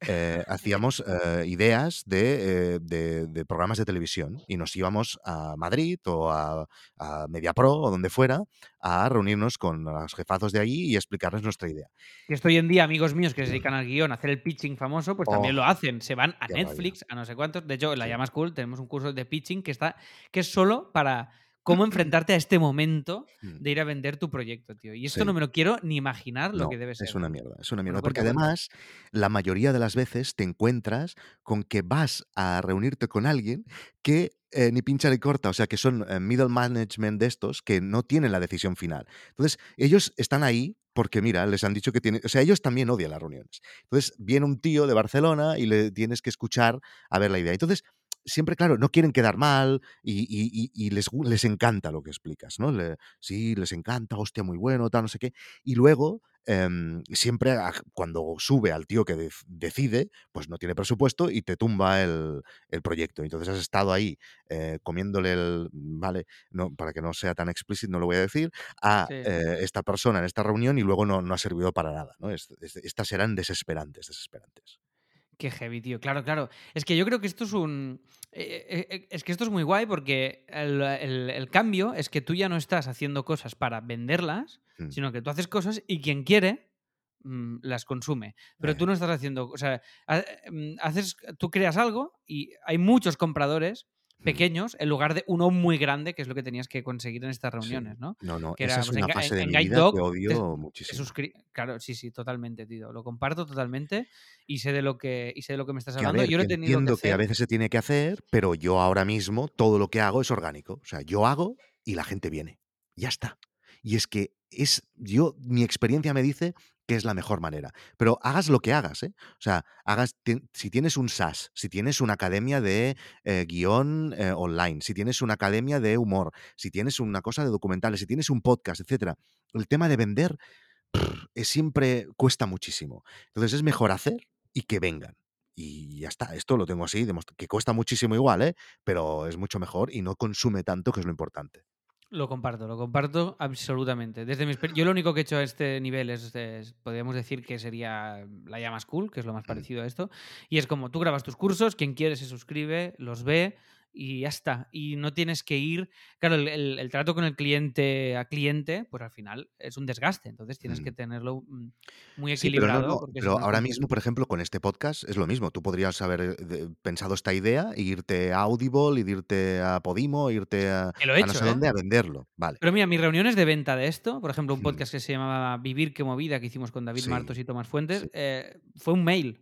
eh, hacíamos eh, ideas de, eh, de- de programas de televisión y nos íbamos a Madrid o a, a MediaPro o donde fuera a reunirnos con los jefazos de allí y explicarles nuestra idea. Que esto hoy en día, amigos míos que se dedican al guion, a hacer el pitching famoso, pues también Oh, lo hacen. Se van a. Netflix, a no sé cuántos. De hecho, en la Sí. Llama School tenemos un curso de pitching que está que es solo para cómo enfrentarte a este momento Mm. de ir a vender tu proyecto, tío. Y esto Sí. no me lo quiero ni imaginar lo No, que debe ser. es una mierda, es una mierda. Porque además, la mayoría de las veces te encuentras con que vas a reunirte con alguien que eh, ni pincha ni corta, o sea que son eh, middle management de estos que no tienen la decisión final. Entonces, ellos están ahí porque, mira, les han dicho que tienen, o sea, ellos también odian las reuniones. Entonces, viene un tío de Barcelona y le tienes que escuchar a ver la idea. Entonces, siempre, claro, no quieren quedar mal y, y- y- y les, encanta lo que explicas, ¿no? Le- sí, les encanta, hostia, muy bueno, tal, no sé qué. Y luego, em, siempre a- cuando sube al tío que dec- decide, pues no tiene presupuesto y te tumba el, el proyecto. Entonces has estado ahí eh, comiéndole el, vale, no, para que no sea tan explícito, no lo voy a decir, a Sí. eh, esta persona en esta reunión y luego no, no ha servido para nada, ¿no? Es- es- estas serán desesperantes, desesperantes. Qué heavy, tío. Claro, claro. Es que yo creo que esto es un. eh, eh, eh, es que esto es muy guay porque el, el- el cambio es que tú ya no estás haciendo cosas para venderlas, Mm. sino que tú haces cosas y quien quiere mm, las consume. Pero tú no estás haciendo. O sea, mm, haces, tú creas algo y hay muchos compradores pequeños en lugar de uno muy grande, que es lo que tenías que conseguir en estas sí. reuniones, ¿no? No, no, Que esa era es pues, una en, fase en- de en mi vida que Dog. te- odio te muchísimo. Claro, sí, sí, totalmente, tío. Lo comparto totalmente y sé de lo que, y sé de lo que me estás Que hablando. ver, Yo lo que he tenido que entiendo que a hacer. veces se tiene que hacer, pero yo ahora mismo todo lo que hago es orgánico. O sea, yo hago y la gente viene. Ya está. Y es que es, yo, mi experiencia me dice que es la mejor manera. Pero hagas lo que hagas, ¿eh? O sea, hagas, si tienes un SaaS, si tienes una academia de eh, guion eh, online, si tienes una academia de humor, si tienes una cosa de documentales, si tienes un podcast, etcétera, el tema de vender es siempre cuesta muchísimo. Entonces es mejor hacer y que vengan. Y ya está, esto lo tengo así, que cuesta muchísimo igual, ¿eh? pero es mucho mejor y no consume tanto, que es lo importante. Lo comparto, lo comparto absolutamente. Desde mi yo lo único que he hecho a este nivel es, es- podríamos decir que sería la llama school, que es lo más Mm. parecido a esto. Y es como tú grabas tus cursos, quien quiere se suscribe, los ve y ya está. Y no tienes que ir. Claro, el, el- el trato con el cliente a cliente, pues al final es un desgaste. Entonces tienes que Mm. tenerlo mm, muy Sí, pero no, equilibrado. no, pero ahora mismo, por ejemplo, con este podcast es lo mismo. Tú podrías haber eh, pensado esta idea e irte a Audible, y irte a Podimo, irte a, he a no hecho, sé ¿eh? dónde a venderlo. Vale. Pero mira, mis reuniones de venta de esto, por ejemplo, un Mm. podcast que se llamaba Vivir que movida, que hicimos con David Sí, Martos y Tomás Fuentes, sí. eh, fue un mail.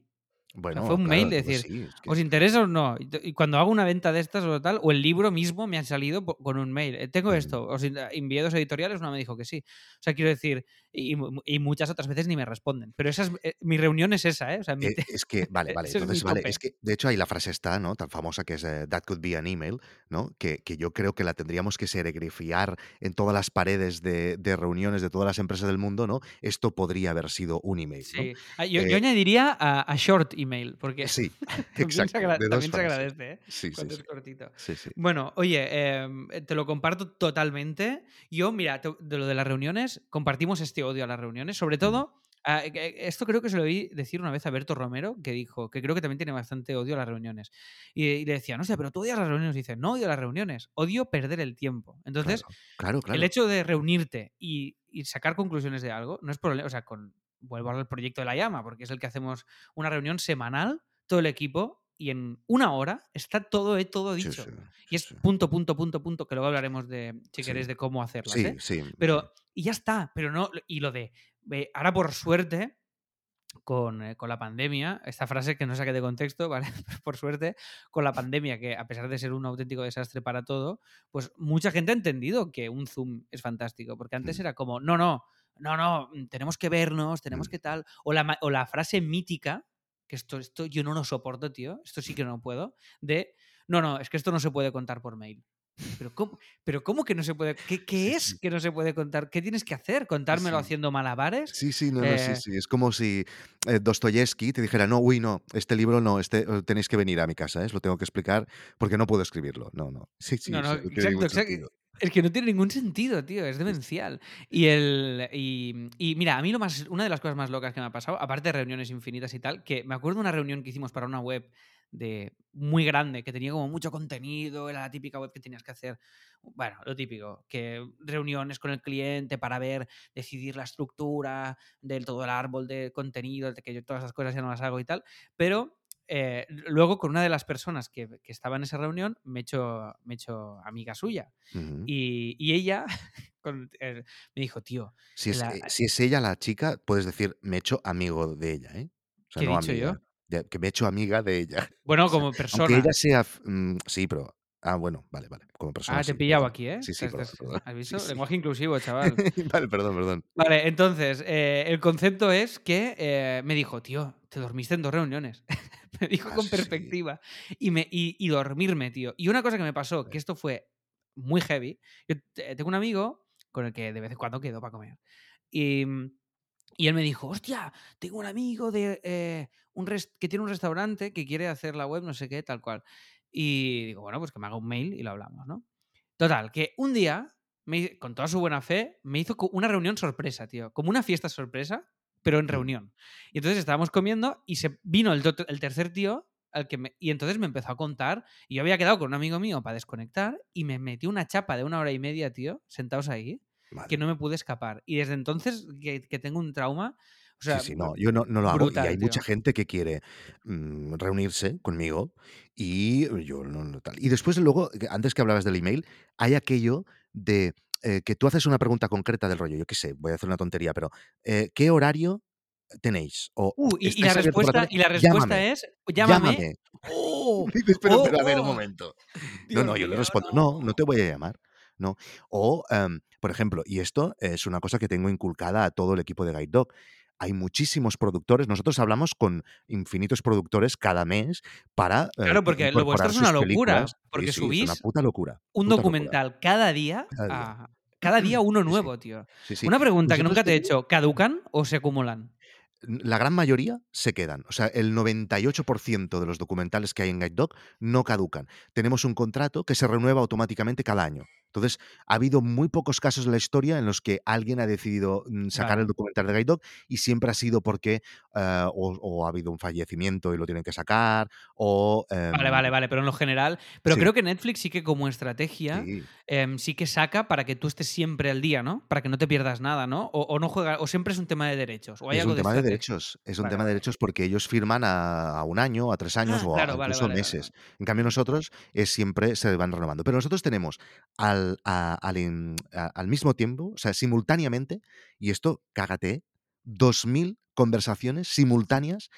O sea, Bueno, fue un claro, mail de entonces decir, sí, es que ¿os interesa o no? Y cuando hago una venta de estas o tal, o el libro mismo me han salido con un mail. eh, Tengo esto, os envié dos editoriales, una me dijo que sí. O sea, quiero decir, y, mu- y muchas otras veces ni me responden. Pero esa es, eh, mi reunión es esa, ¿eh? O sea, mi Eh, es que, vale, vale, ese es entonces, vale, es que de hecho ahí la frase está, ¿no? Tan famosa que es That could be an email, ¿no? Que, que yo creo que la tendríamos que serigrafiar en todas las paredes de, de reuniones de todas las empresas del mundo, ¿no? Esto podría haber sido un email. Ah, Yo, yo añadiría a, a short email, porque sí, también, se, exacto, de dos también se agradece, ¿eh? Sí, sí, Cuando sí, es cortito. sí, sí. Bueno, oye, em, te lo comparto totalmente. Yo, mira, te- de lo de las reuniones, compartimos este odio a las reuniones. Sobre Mm, todo, eh, eh, esto creo que se lo oí decir una vez a Berto Romero, que dijo que creo que también tiene bastante odio a las reuniones. Y, y le decía, no sé, pero tú odias las reuniones. Y dice, no odio las reuniones, odio perder el tiempo. Entonces, Claro, claro, el claro. hecho de reunirte y, y sacar conclusiones de algo no es problema. O sea, con, vuelvo al proyecto de la llama, porque es el que hacemos una reunión semanal, todo el equipo, y en una hora está todo, eh, todo dicho. sí, Y sí, es sí. punto, punto, punto, punto, que luego hablaremos de, si queréis, de cómo hacerlas, Sí, ¿eh? sí. Pero, y ya está, pero no, y lo de, eh, ahora por suerte, con, eh, con la pandemia, esta frase que no saqué de contexto, ¿vale? Por suerte, con la pandemia, que a pesar de ser un auténtico desastre para todo, pues mucha gente ha entendido que un Zoom es fantástico, porque antes Mm. era como, no, no, no, no, mm, tenemos que vernos, tenemos Mm. que tal, o la, ma- o la frase mítica, que esto, esto yo no lo soporto, tío, esto sí que no puedo, de, no, no, es que esto no se puede contar por mail. Pero ¿cómo, pero ¿cómo que no se puede? ¿Qué, es que no se puede contar? ¿Qué tienes que hacer? ¿Contármelo Sí. haciendo malabares? Sí, sí, no, no, sí, Eh, sí. Es como si eh, Dostoyevsky te dijera, no, uy, no, este libro no, este tenéis que venir a mi casa, ¿eh? Lo tengo que explicar porque no puedo escribirlo. No, no. Sí, sí, no, no, sí, exacto, exacto. Es que no tiene ningún sentido, tío, es demencial. Y, el, y, y mira, a mí lo más, una de las cosas más locas que me ha pasado, aparte de reuniones infinitas y tal, que me acuerdo de una reunión que hicimos para una web de muy grande, que tenía como mucho contenido, era la típica web que tenías que hacer, bueno, lo típico, que reuniones con el cliente para ver, decidir la estructura del todo el árbol de contenido, de que yo todas esas cosas ya no las hago y tal, pero eh, luego con una de las personas que, que estaba en esa reunión me he hecho, me he hecho amiga suya. Y, y ella con- eh, me dijo, tío, Si es, la- eh, si es ella la chica, puedes decir, me he hecho amigo de ella, ¿eh? O sea, ¿qué he no dicho amiga. yo? de- que me he hecho amiga de ella. Bueno, como persona. ella sea. mm, sí, pero Ah, bueno, vale, vale. Como persona. Ah, te he sí, pillado perdón. aquí, ¿eh? Sí, sí, perdón. ¿Has Sí, visto? sí. Lenguaje inclusivo, chaval. vale, perdón, perdón. Vale, entonces, eh, el concepto es que eh, me dijo, tío, te dormiste en dos reuniones. me dijo Ah, con sí. perspectiva. Y, me, y, y dormirme, tío. Y una cosa que me pasó, que esto fue muy heavy. Yo te- tengo un amigo con el que de vez en cuando quedo para comer. Y, mm, y él me dijo, hostia, tengo un amigo de, eh, un que tiene un restaurante que quiere hacer la web, no sé qué, tal cual. Y digo, bueno, pues que me haga un mail y lo hablamos, ¿no? Total, que un día, me con toda su buena fe, me hizo una reunión sorpresa, tío. Como una fiesta sorpresa, pero en reunión. Y entonces estábamos comiendo y se vino el, el tercer tío al que me- y entonces me empezó a contar. Y yo había quedado con un amigo mío para desconectar y me metió una chapa de una hora y media, tío, sentados ahí, Madre que no me pude escapar. Y desde entonces que, que tengo un trauma. O sea, sí, sí, no, yo no, no lo hago brutal, y hay mucha tío. gente que quiere mm, reunirse conmigo y yo no, no tal. Y después luego, antes que hablabas del email, hay aquello de eh, que tú haces una pregunta concreta del rollo, yo qué sé, voy a hacer una tontería, pero eh, ¿qué horario tenéis? O Uh, y, y ¿estáis la respuesta, y la respuesta Llámame, es: llámame. llámame. ¡Oh! Pero, ¡Oh! pero a ver un ¡Oh! momento. No, Dios no, yo le respondo, no, no no. te voy a llamar. No. O, em, por ejemplo, y esto es una cosa que tengo inculcada a todo el equipo de Guide Dog. Hay muchísimos productores. Nosotros hablamos con infinitos productores cada mes para eh, Claro, porque lo vuestro es una locura. películas. Sí, Porque sí, es una subís puta locura. un Puta locura. documental cada día. Cada día. a- cada día uno sí. nuevo, tío. Sí, sí. Una pregunta que nunca te he hecho: ¿caducan o se acumulan? la gran mayoría se quedan. O sea, el 98% de los documentales que hay en Guide Dog no caducan. Tenemos un contrato que se renueva automáticamente cada año. Entonces, ha habido muy pocos casos en la historia en los que alguien ha decidido mm, sacar Vale. el documental de Guide Dog y siempre ha sido porque eh, o, o ha habido un fallecimiento y lo tienen que sacar o... Vale, em, vale, vale, pero en lo general. Pero Sí. creo que Netflix sí que como estrategia sí. em, sí que saca para que tú estés siempre al día, ¿no? Para que no te pierdas nada, ¿no? O, o no juega, o siempre es un tema de derechos. O hay Es algo un tema de derechos, es un Vale, tema de vale. derechos porque ellos firman a, a un año, a tres años Ah, o a claro, vale, incluso vale, vale, meses. vale. En cambio nosotros es siempre se van renovando. Pero nosotros tenemos al, al, al mismo tiempo, o sea, simultáneamente, y esto, cágate, 2.000 conversaciones simultáneas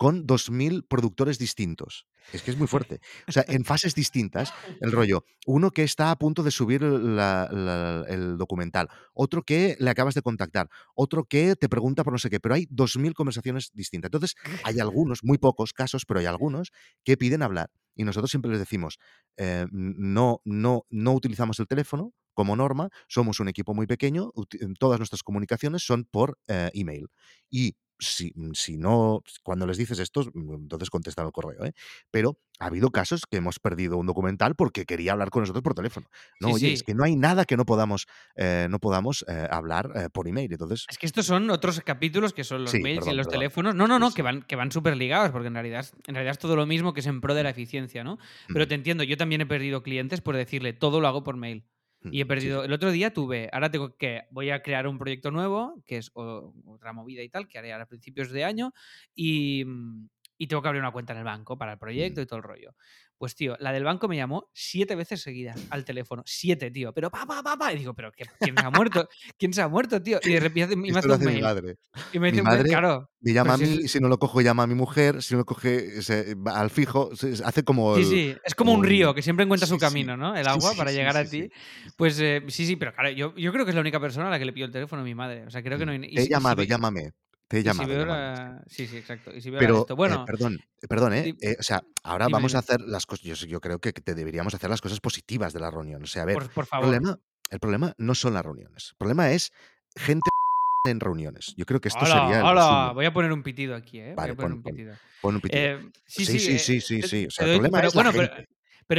con 2.000 productores distintos. Es que es muy fuerte. O sea, en fases distintas, el rollo. Uno que está a punto de subir la- la- el documental, otro que le acabas de contactar, otro que te pregunta por no sé qué, pero hay 2.000 conversaciones distintas. Entonces, hay algunos, muy pocos casos, pero hay algunos que piden hablar. Y nosotros siempre les decimos, eh, no, no, no utilizamos el teléfono como norma, somos un equipo muy pequeño, todas nuestras comunicaciones son por eh, email. Y si, si no, cuando les dices esto, entonces contestan el correo, ¿eh? Pero ha habido casos que hemos perdido un documental porque quería hablar con nosotros por teléfono. No, Sí, oye, es que no hay nada que no podamos, eh, no podamos eh, hablar eh, por email. Entonces, Es que estos son otros capítulos que son los Sí, mails y los perdón. teléfonos. No, no, no, que van, que van súper ligados, porque en realidad, en realidad es todo lo mismo que es en pro de la eficiencia, ¿no? Pero mm, te entiendo, yo también he perdido clientes por decirle todo lo hago por mail. Mm, Y he perdido. sí. El otro día tuve. Ahora tengo que. Voy a crear un proyecto nuevo, que es otra movida y tal, que haré a principios de año. Y, mm, y tengo que abrir una cuenta en el banco para el Mm. proyecto y todo el rollo. Pues, tío, la del banco me llamó siete veces seguidas al teléfono. Siete, tío. Pero pa, pa, pa, pa. Y digo, ¿pero qué- quién se ha muerto? ¿Quién se ha muerto, tío? Y de repente me hace un hace mi mail. madre. Y me Mi dice mail, madre claro. me llama a si mí, es- si no lo cojo llama a mi mujer, si no lo coge se- al fijo, se- hace como Sí, el, sí, es como un río que siempre encuentra sí, su sí, camino, ¿no? El agua sí, para llegar a ti. Pues eh, sí, sí, pero claro, yo, yo creo que es la única persona a la que le pido el teléfono a mi madre. O sea, creo que no hay. Y he si- y si llamado, llámame. Te he si llamado, sí. la- Sí, sí, exacto. Y si Pero, esto. eh, Bueno, perdón, perdón, ¿eh? Eh, O sea, ahora dime, vamos a hacer las cosas. Yo, yo creo que te deberíamos hacer las cosas positivas de la reunión. O sea, a ver, Por, por el favor. problema, el problema no son las reuniones. El problema es gente en reuniones. Yo creo que esto Hola, sería hola. Voy a poner un pitido aquí, ¿eh? Voy Vale, a poner pon, un pitido. pon un pitido. Eh, sí, Sí, sí, sí, eh, sí, sí, te- sí. O sea, el problema pero es la bueno, gente. pero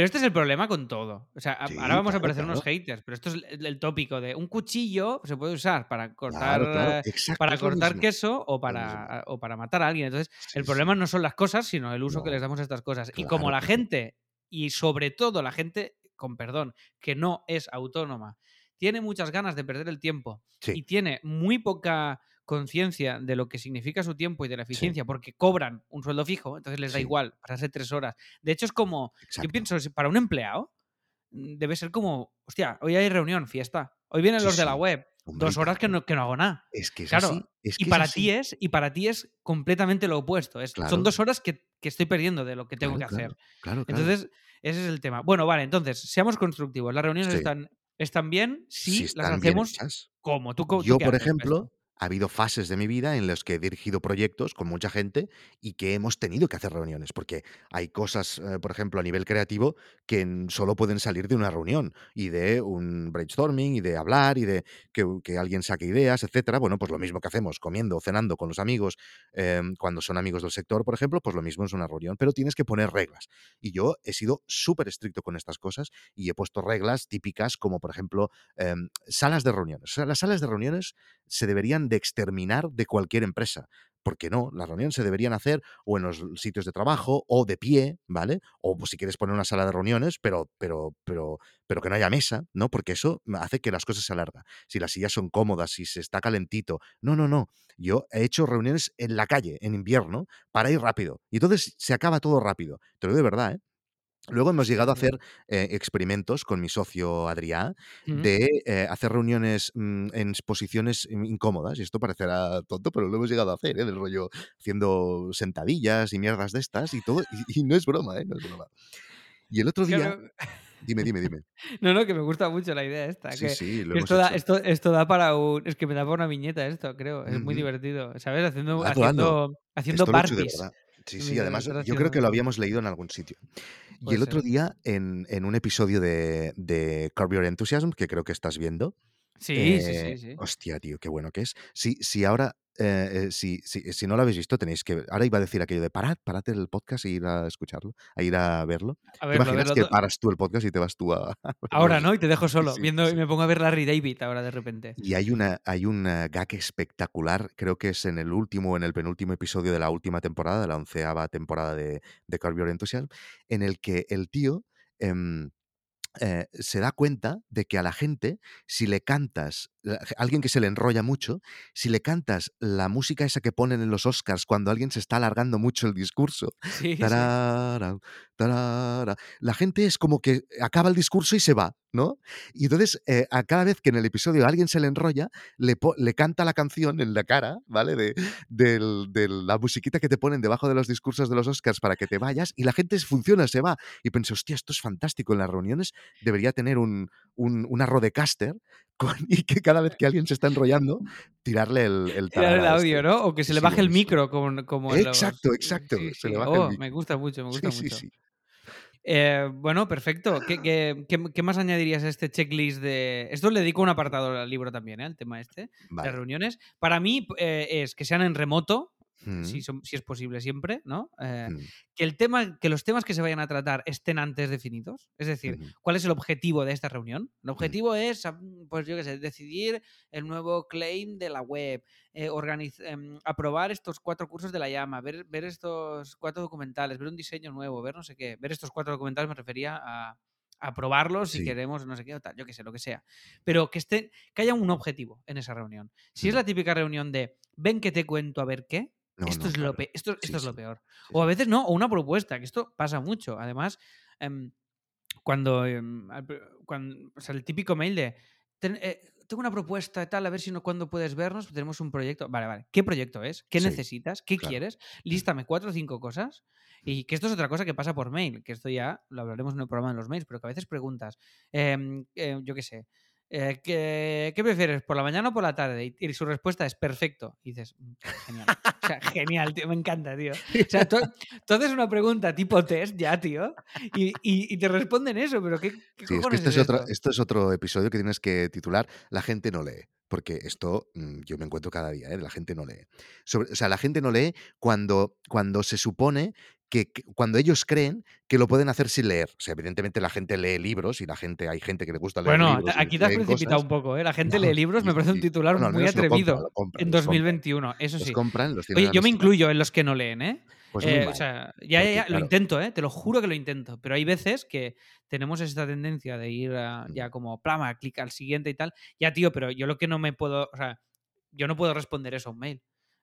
este es el problema con todo. O sea, Sí, ahora vamos a claro, aparecer unos haters, pero esto es el, el tópico de un cuchillo se puede usar para cortar, Claro, eh, para cortar queso o para, o para matar a alguien. Entonces, Sí, el sí. problema no son las cosas, sino el uso que les damos a estas cosas. Y como la gente, y sobre todo la gente, con perdón, que no es autónoma, tiene muchas ganas de perder el tiempo y tiene muy poca conciencia de lo que significa su tiempo y de la sí, eficiencia, porque cobran un sueldo fijo, entonces les da sí. igual pasarse tres horas. De hecho, es como, yo Exacto. pienso, si para un empleado, mm, debe ser como, hostia, hoy hay reunión, fiesta. Hoy vienen Sí, los de la web. Hombre, dos horas que no, que no hago nada. Es que es Claro, así, es y que para ti es, y para ti es completamente lo opuesto. Es, son dos horas que, que estoy perdiendo de lo que tengo Claro, que hacer. Entonces, ese es el tema. Bueno, vale, entonces, seamos constructivos. Las reuniones Sí. están, están bien si Si las están hacemos como. ¿Tú, Yo, por ejemplo, ha habido fases de mi vida en las que he dirigido proyectos con mucha gente y que hemos tenido que hacer reuniones, porque hay cosas, eh, por ejemplo, a nivel creativo que solo pueden salir de una reunión y de un brainstorming y de hablar y de que alguien saque ideas, etcétera. Bueno, pues lo mismo que hacemos comiendo o cenando con los amigos em, cuando son amigos del sector, por ejemplo, pues lo mismo es una reunión, pero tienes que poner reglas. Y yo he sido súper estricto con estas cosas y he puesto reglas típicas como, por ejemplo, em, salas de reuniones. O sea, las salas de reuniones se deberían de exterminar de cualquier empresa. Porque no, las reuniones se deberían hacer o en los sitios de trabajo o de pie, ¿vale? O pues, si quieres poner una sala de reuniones, pero, pero, pero, pero que no haya mesa, ¿no? Porque eso hace que las cosas se alargan. Si las sillas son cómodas, si se está calentito. No, no, no. Yo he hecho reuniones en la calle, en invierno, para ir rápido. Y entonces se acaba todo rápido. Te lo digo de verdad, ¿eh? Luego hemos llegado a hacer eh, experimentos con mi socio Adrián de eh, hacer reuniones mm, en posiciones in- incómodas. Y esto parecerá tonto, pero lo hemos llegado a hacer, ¿eh? Del rollo haciendo sentadillas y mierdas de estas y todo. Y, y no es broma, ¿eh? No es broma. Y el otro día, dime, dime, dime. No, no, que me gusta mucho la idea esta. Sí, que, sí, lo que hemos esto, da, hecho. esto, esto da para un. Es que me da para una viñeta esto, creo. Es muy divertido. ¿Sabes? Haciendo, haciendo, haciendo Esto lo he hecho de parties. verdad. Sí, sí, además yo creo que lo habíamos leído en algún sitio. Y el otro día, en, en un episodio de, de Curb Your Enthusiasm, que creo que estás viendo, Sí, sí, Eh, sí, sí. Hostia, tío, qué bueno que es. Si, si ahora, eh, eh, si, si, si no lo habéis visto, tenéis que. Ahora iba a decir aquello de parad, parad el podcast e ir a escucharlo, a ir a verlo. A ¿Te verlo, a imaginas verlo que paras tú el podcast y te vas tú a. Ahora? ¿no? Y te dejo solo, sí, viendo sí. y me pongo a ver Larry David ahora de repente. Y hay una, hay un eh, gag espectacular, creo que es en el último o en el penúltimo episodio de la última temporada, de la onceava temporada de, de Curb Your Enthusiasm, en el que el tío em, eh, se da cuenta de que a la gente, si le cantas, alguien que se le enrolla mucho, si le cantas la música esa que ponen en los Oscars cuando alguien se está alargando mucho el discurso, Sí, sí. tarara, tarara, la gente es como que acaba el discurso y se va, ¿no? Y entonces, eh, a cada vez que en el episodio alguien se le enrolla, le, le canta la canción en la cara, ¿vale? De, del- de la musiquita que te ponen debajo de los discursos de los Oscars para que te vayas, y la gente funciona, se va. Y pensé, hostia, esto es fantástico. En las reuniones debería tener un, un, una rodecaster con, y que cada vez que alguien se está enrollando, tirarle el, el Tirar el audio, este. ¿no? O que se le sí, baje el micro como, como los... Exacto, exacto. Sí, Se sí. le baja el Oh, me gusta mucho, me gusta mucho. Eh, bueno, perfecto. ¿Qué, qué, qué- más añadirías a este checklist de...? Esto le dedico un apartado al libro también, ¿eh? Al tema este, Vale. las reuniones. Para mí eh, es que sean en remoto, Mm, si, son- si es posible siempre, ¿no? Eh, mm, que, el tema, que los temas que se vayan a tratar estén antes definidos. Es decir. ¿cuál es el objetivo de esta reunión? El objetivo es, ah, pues yo qué sé, decidir el nuevo claim de la web, eh, em, aprobar estos cuatro cursos de la llama, ver, ver estos cuatro documentales, ver un diseño nuevo, ver no sé qué. Ver estos cuatro documentales me refería a a probarlos si Sí. queremos no sé qué o tal, yo qué sé, lo que sea. Pero que esté, que haya un objetivo en esa reunión. Si es Mm. la típica reunión de ven que te cuento a ver qué, No, esto no, es lo claro. pe- esto, Sí, esto es lo sí, peor. sí, O a veces no, o una propuesta, que esto pasa mucho. Además, em, cuando, em, cuando- o sea, el típico mail de "Ten- eh, tengo una propuesta y tal, a ver si no cuándo puedes vernos, tenemos un proyecto. Vale, vale. ¿Qué proyecto es? ¿Qué necesitas? ¿Qué claro. quieres? Lístame cuatro o cinco cosas. Mm. Y que esto es otra cosa que pasa por mail, que esto ya lo hablaremos en el programa de los mails, pero que a veces preguntas, em, eh, yo qué sé, eh, ¿qué, qué prefieres, por la mañana o por la tarde? Y, y su respuesta es perfecto. Y dices, "Mm, genial. O sea, genial, tío, me encanta, tío. O sea, tú, tú haces una pregunta tipo test ya, tío, y, y- y te responden eso, pero ¿qué, qué Sí, es que este es es, otro, esto? esto es otro episodio que tienes que titular La gente no lee. Porque esto mm, yo me encuentro cada día, ¿eh? La gente no lee. Sobre- o sea, la gente no lee cuando, cuando se supone que, que- cuando ellos creen que lo pueden hacer sin leer. O sea, evidentemente la gente lee libros y la gente, hay gente que le gusta leer Bueno, libros. y aquí te has precipitado cosas. un poco, ¿eh? La gente No, lee libros, me parece un titular Bueno, muy compran, atrevido lo compran, en los compran. 2021, eso Los sí. compran, los Oye, yo me incluyo en los que no leen, ¿eh? Pues Eh, o sea, ya, ya, ya, lo intento, ¿eh? Te lo juro que lo intento. Pero hay veces que tenemos esta tendencia de ir a- ya mm, como plama, clic al siguiente y tal. Ya, tío, pero yo lo que no me puedo. O sea, yo no puedo responder eso a un mail.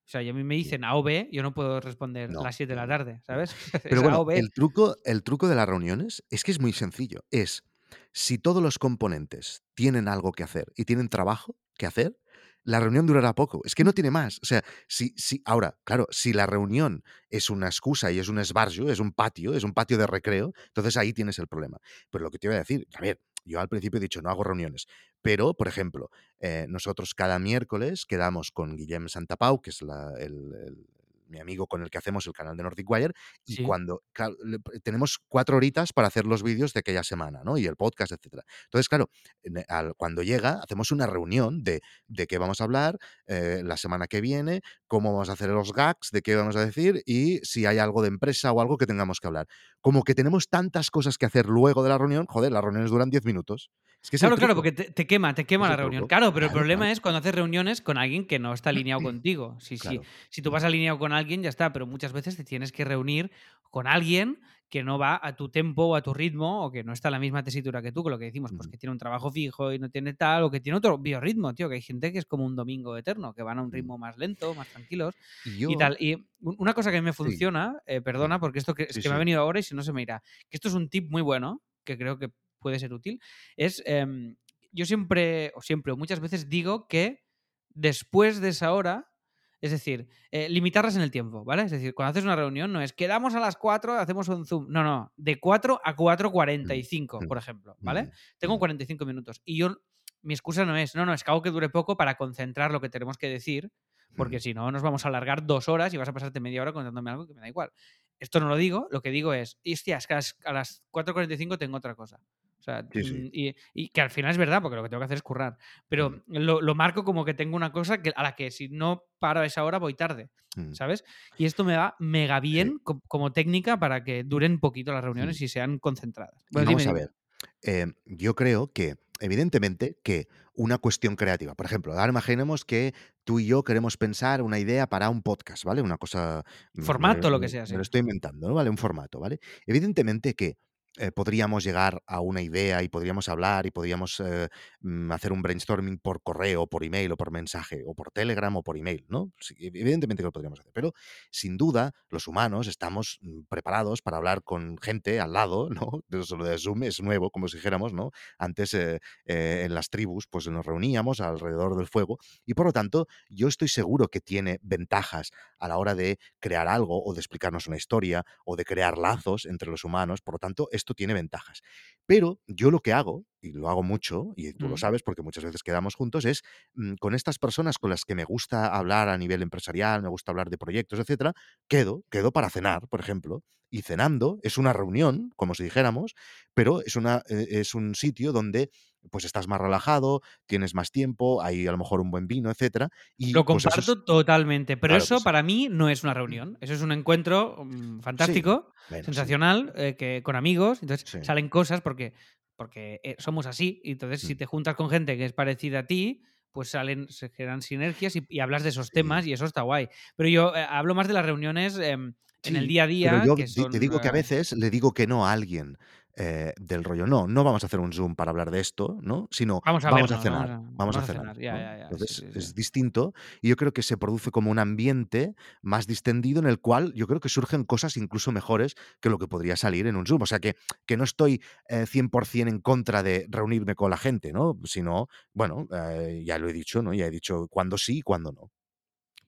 O sea, a mí me dicen A o B, yo no puedo responder a las 7 de la tarde. ¿sabes? Es Pero bueno, el truco, el truco de las reuniones es que es muy sencillo. Es si todos los componentes tienen algo que hacer y tienen trabajo, que hacer, la reunión durará poco. Es que no tiene más. O sea, si, si, ahora, claro, si la reunión es una excusa y es un esbarjo, es un patio, es un patio de recreo, entonces ahí tienes el problema. Pero lo que te iba a decir, a ver, yo al principio he dicho, no hago reuniones, pero, por ejemplo, eh, nosotros cada miércoles quedamos con Guillem Santapau, que es la, el, el mi amigo con el que hacemos el canal de Nordic Wire, y Sí. cuando claro, tenemos cuatro horitas para hacer los vídeos de aquella semana, ¿no? Y el podcast, etcétera. Entonces, claro, al- cuando llega, hacemos una reunión de, de qué vamos a hablar eh, la semana que viene, cómo vamos a hacer los gags, de qué vamos a decir y si hay algo de empresa o algo que tengamos que hablar. Como que tenemos tantas cosas que hacer luego de la reunión, joder, las reuniones duran 10 minutos. Es que Claro, claro, porque te, te quema, te quema Es la reunión. Claro, pero el problema claro. es cuando haces reuniones con alguien que no está alineado contigo. Sí. Claro. Si tú vas alineado con alguien, ya está, pero muchas veces te tienes que reunir con alguien que no va a tu tempo o a tu ritmo o que no está en la misma tesitura que tú, con lo que decimos, pues que tiene un trabajo fijo y no tiene tal, o que tiene otro biorritmo, tío, que hay gente que es como un domingo eterno, que van a un Mm. ritmo más lento, más tranquilos Y yo, y tal. Y un- una cosa que a mí me Sí. funciona, eh, perdona, porque esto que, es Sí, que me ha venido ahora y si no se me irá, que esto es un tip muy bueno, que creo que puede ser útil, es, em, yo siempre, o siempre, o muchas veces digo que después de esa hora, es decir, eh, limitarlas en el tiempo, ¿vale? Es decir, cuando haces una reunión no es quedamos a las 4, hacemos un Zoom. No, no, de 4 a 4.45, Mm, por ejemplo, mm, Tengo mm. 45 minutos. Y yo, mi excusa no es, no, no, es que hago que dure poco para concentrar lo que tenemos que decir, porque Mm. si no nos vamos a alargar dos horas y vas a pasarte media hora contándome algo que me da igual. Esto no lo digo, lo que digo es, hostia, es que a las, a las 4.45 tengo otra cosa. O sea, Sí, sí. mm, y, y que al final es verdad, porque lo que tengo que hacer es currar. Pero Mm, lo, lo marco como que tengo una cosa que, a la que si no paro a esa hora voy tarde, mm. ¿sabes? Y esto me va mega bien co- como técnica para que duren poquito las reuniones y sean concentradas. Bueno, vamos dime, a ver. eh, yo creo que, evidentemente, que una cuestión creativa. Por ejemplo, ahora imaginemos que tú y yo queremos pensar una idea para un podcast, ¿vale? Una cosa. me, Formato, lo que me- sea, me sí. lo estoy inventando, ¿no? ¿Vale? Un formato, ¿vale? Evidentemente que. Eh, podríamos llegar a una idea y podríamos hablar y podríamos eh, mm, hacer un brainstorming por correo, por email o por mensaje, o por Telegram o por email, ¿no? Sí, evidentemente que lo podríamos hacer, pero sin duda los humanos estamos mm, preparados para hablar con gente al lado, ¿no? Lo de Zoom es nuevo, como si dijéramos, ¿no? Antes eh, en las tribus pues nos reuníamos alrededor del fuego y por lo tanto yo estoy seguro que tiene ventajas a la hora de crear algo o de explicarnos una historia o de crear lazos entre los humanos, por lo tanto esto tiene ventajas. Pero yo lo que hago, y lo hago mucho, y tú lo Mm. sabes porque muchas veces quedamos juntos, es mm, con estas personas con las que me gusta hablar a nivel empresarial, me gusta hablar de proyectos, etcétera, quedo, quedo para cenar, por ejemplo, y cenando es una reunión, como si dijéramos, pero es, una, eh, es un sitio donde pues estás más relajado, tienes más tiempo, hay a lo mejor un buen vino, etcétera, y Lo pues es- comparto totalmente, pero Claro eso sí. para mí no es una reunión. Eso es un encuentro mm, fantástico, bueno, sí. sensacional, eh, que, con amigos. Entonces salen cosas porque, porque eh, somos así. Y entonces, si Mm. te juntas con gente que es parecida a ti, pues salen, se generan sinergias y, y hablas de esos Sí. temas y eso está guay. Pero yo eh, hablo más de las reuniones em, en el día a pero día, yo que di- son. te digo que a eh, veces le digo que no a alguien eh, del rollo, no, no vamos a hacer un Zoom para hablar de esto, ¿no? Sino Vamos a vamos a vernos, cenar, vamos a- vamos cenar. cenar, ya, ¿no? ya, ya, sí, Entonces sí, es distinto y yo creo que se produce como un ambiente más distendido en el cual yo creo que surgen cosas incluso mejores que lo que podría salir en un Zoom. O sea que, que no estoy eh, 100% en contra de reunirme con la gente, ¿no? Sino, bueno, eh, ya lo he dicho, ¿no? Ya he dicho cuándo sí y cuándo no.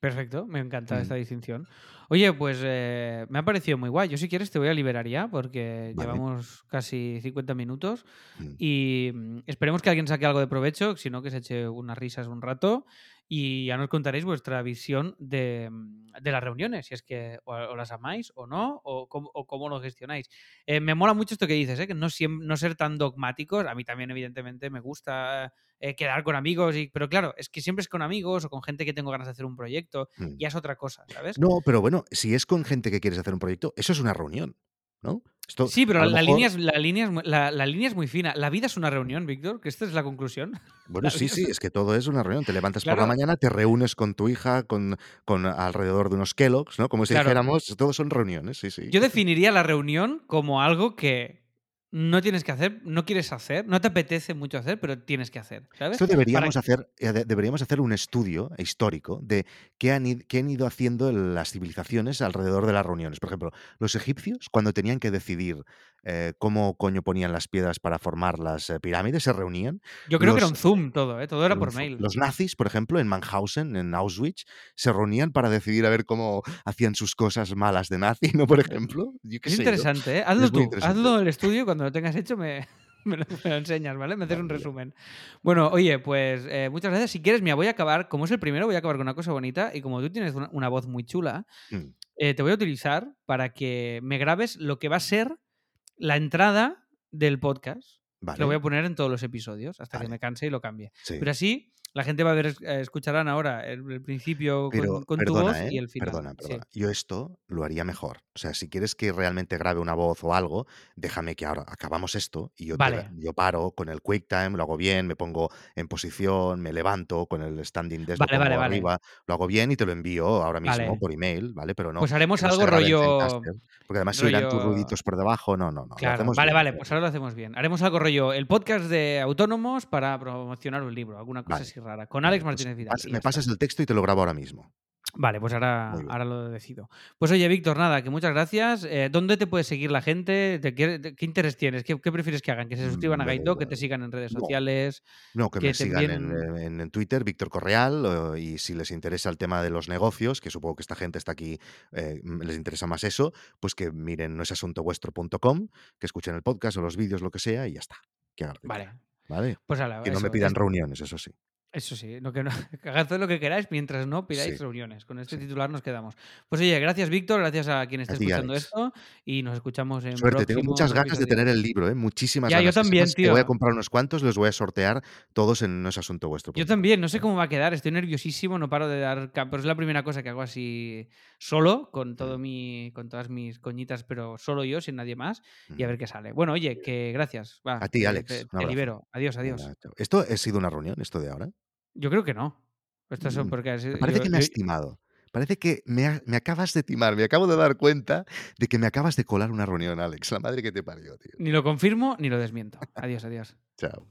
Perfecto, me encanta Mm. esta distinción. Oye, pues eh, me ha parecido muy guay. Yo si quieres te voy a liberar ya porque Vale. llevamos casi 50 minutos Mm. y mm, esperemos que alguien saque algo de provecho, si no que se eche unas risas un rato y ya nos contaréis vuestra visión de, mm, de las reuniones, si es que o, o las amáis o no, o cómo, o cómo lo gestionáis. Eh, me mola mucho esto que dices, ¿eh? que no, no ser tan dogmáticos. A mí también, evidentemente, me gusta eh, quedar con amigos, y, pero claro, es que siempre es con amigos o con gente que tengo ganas de hacer un proyecto, Mm. ya es otra cosa, ¿sabes? No, pero bueno, si es con gente que quieres hacer un proyecto, eso es una reunión, ¿no? Esto, Sí, pero la, línea es, la, línea es, la, la línea es muy fina. La vida es una reunión, Víctor, que esta es la conclusión. Bueno, sí, sí, es- que todo es una reunión. Te levantas por la Claro. mañana, te reúnes con tu hija, con, con alrededor de unos Kellogg's, ¿no? Como si Claro. dijéramos, todos son reuniones, sí, sí. Yo definiría la reunión como algo que no tienes que hacer, no quieres hacer, no te apetece mucho hacer, pero tienes que hacer, ¿sabes? Esto Para deberíamos hacer, eh, de- deberíamos hacer un estudio histórico de qué han, qué han ido haciendo las civilizaciones alrededor de las reuniones. Por ejemplo, los egipcios, cuando tenían que decidir eh, cómo coño ponían las piedras para formar las eh, pirámides, se reunían. Yo creo que era un Zoom todo, ¿eh? Todo era por mail. los nazis, por ejemplo, en Mannhausen, en Auschwitz, se reunían para decidir a ver cómo hacían sus cosas malas de nazi, ¿no? Por ejemplo, yo qué Es sé yo. interesante, ¿eh? Hazlo Es tú, hazlo el estudio y cuando lo tengas hecho me, me lo, me lo enseñas, ¿vale? Me haces un resumen. Bueno, oye, pues eh, muchas gracias. Si quieres, mira, voy a acabar, como es el primero, voy a acabar con una cosa bonita y como tú tienes una, una voz muy chula, Mm, eh, te voy a utilizar para que me grabes lo que va a ser la entrada del podcast. Lo voy a poner en todos los episodios hasta que me canse y lo cambie. sí. Pero así la gente va a ver, eh, escucharán ahora el, el principio Pero, con, con tu voz y ¿eh? el final. Perdona, Sí. perdona. Yo esto lo haría mejor. O sea, si quieres que realmente grabe una voz o algo, déjame que ahora acabamos esto y yo, te, Vale, yo paro con el QuickTime, lo hago bien, me pongo en posición, me levanto con el standing desk, vale, vale, arriba, lo hago bien y te lo envío ahora mismo por email, ¿vale? Pero no, Pues haremos no algo rollo. Porque además se oirán tus rollo. ruiditos por debajo. No, no, no, Claro, vale, bien. vale, pues ahora lo hacemos bien. Haremos algo rollo, el podcast de autónomos para promocionar un libro, alguna cosa así rara, con Alex pues Martínez Vidal. me pasas el texto y te lo grabo ahora mismo. Vale, pues ahora, ahora lo decido. Pues oye, Víctor, nada, que muchas gracias. Eh, ¿Dónde te puede seguir la gente? ¿De qué, de- qué interés tienes? ¿Qué, qué prefieres que hagan? ¿Que se suscriban a Mm, Gaito? ¿Que te sigan en redes No, sociales? No, que ¿Que me sigan en, envíen...? en- en Twitter, Víctor Correal, y si les interesa el tema de los negocios, que supongo que esta gente está aquí, eh, les interesa más eso, pues que miren noesasuntovuestro.com, que escuchen el podcast o los vídeos, lo que sea, y ya está. Que Vale, ¿vale? pues ala, Que no me pidan es- reuniones, eso sí. Eso sí, no, que no, que hagad todo lo que queráis mientras no pidáis Sí, reuniones. Con este sí. titular nos quedamos. Pues oye, gracias Víctor, gracias a quien esté escuchando Alex. esto y nos escuchamos en Suerte, tengo muchas ganas de tener el libro, ¿eh? Muchísimas Ya, yo ganas. Que también, que voy a tío. comprar unos cuantos, los voy a sortear todos en Yo noesasuntovuestro.com. también, no sé cómo va a quedar, estoy nerviosísimo, no paro de dar... Pero es la primera cosa que hago así solo, con, todo Mm, mi, con todas mis coñitas, pero solo yo, sin nadie más, y a mm. ver qué sale. Bueno, oye, que gracias, va, A ti, Alex, te- te libero. Adiós, adiós. ¿Esto ha sido una reunión, esto de ahora? Yo creo que no. Estas son Mm, porque... parece Yo, que me yo- has timado. Parece que me, ha- me acabas de timar. Me acabo de dar cuenta de que me acabas de colar una reunión, Alex. La madre que te parió, tío. ni lo confirmo ni lo desmiento. Adiós, adiós. Chao.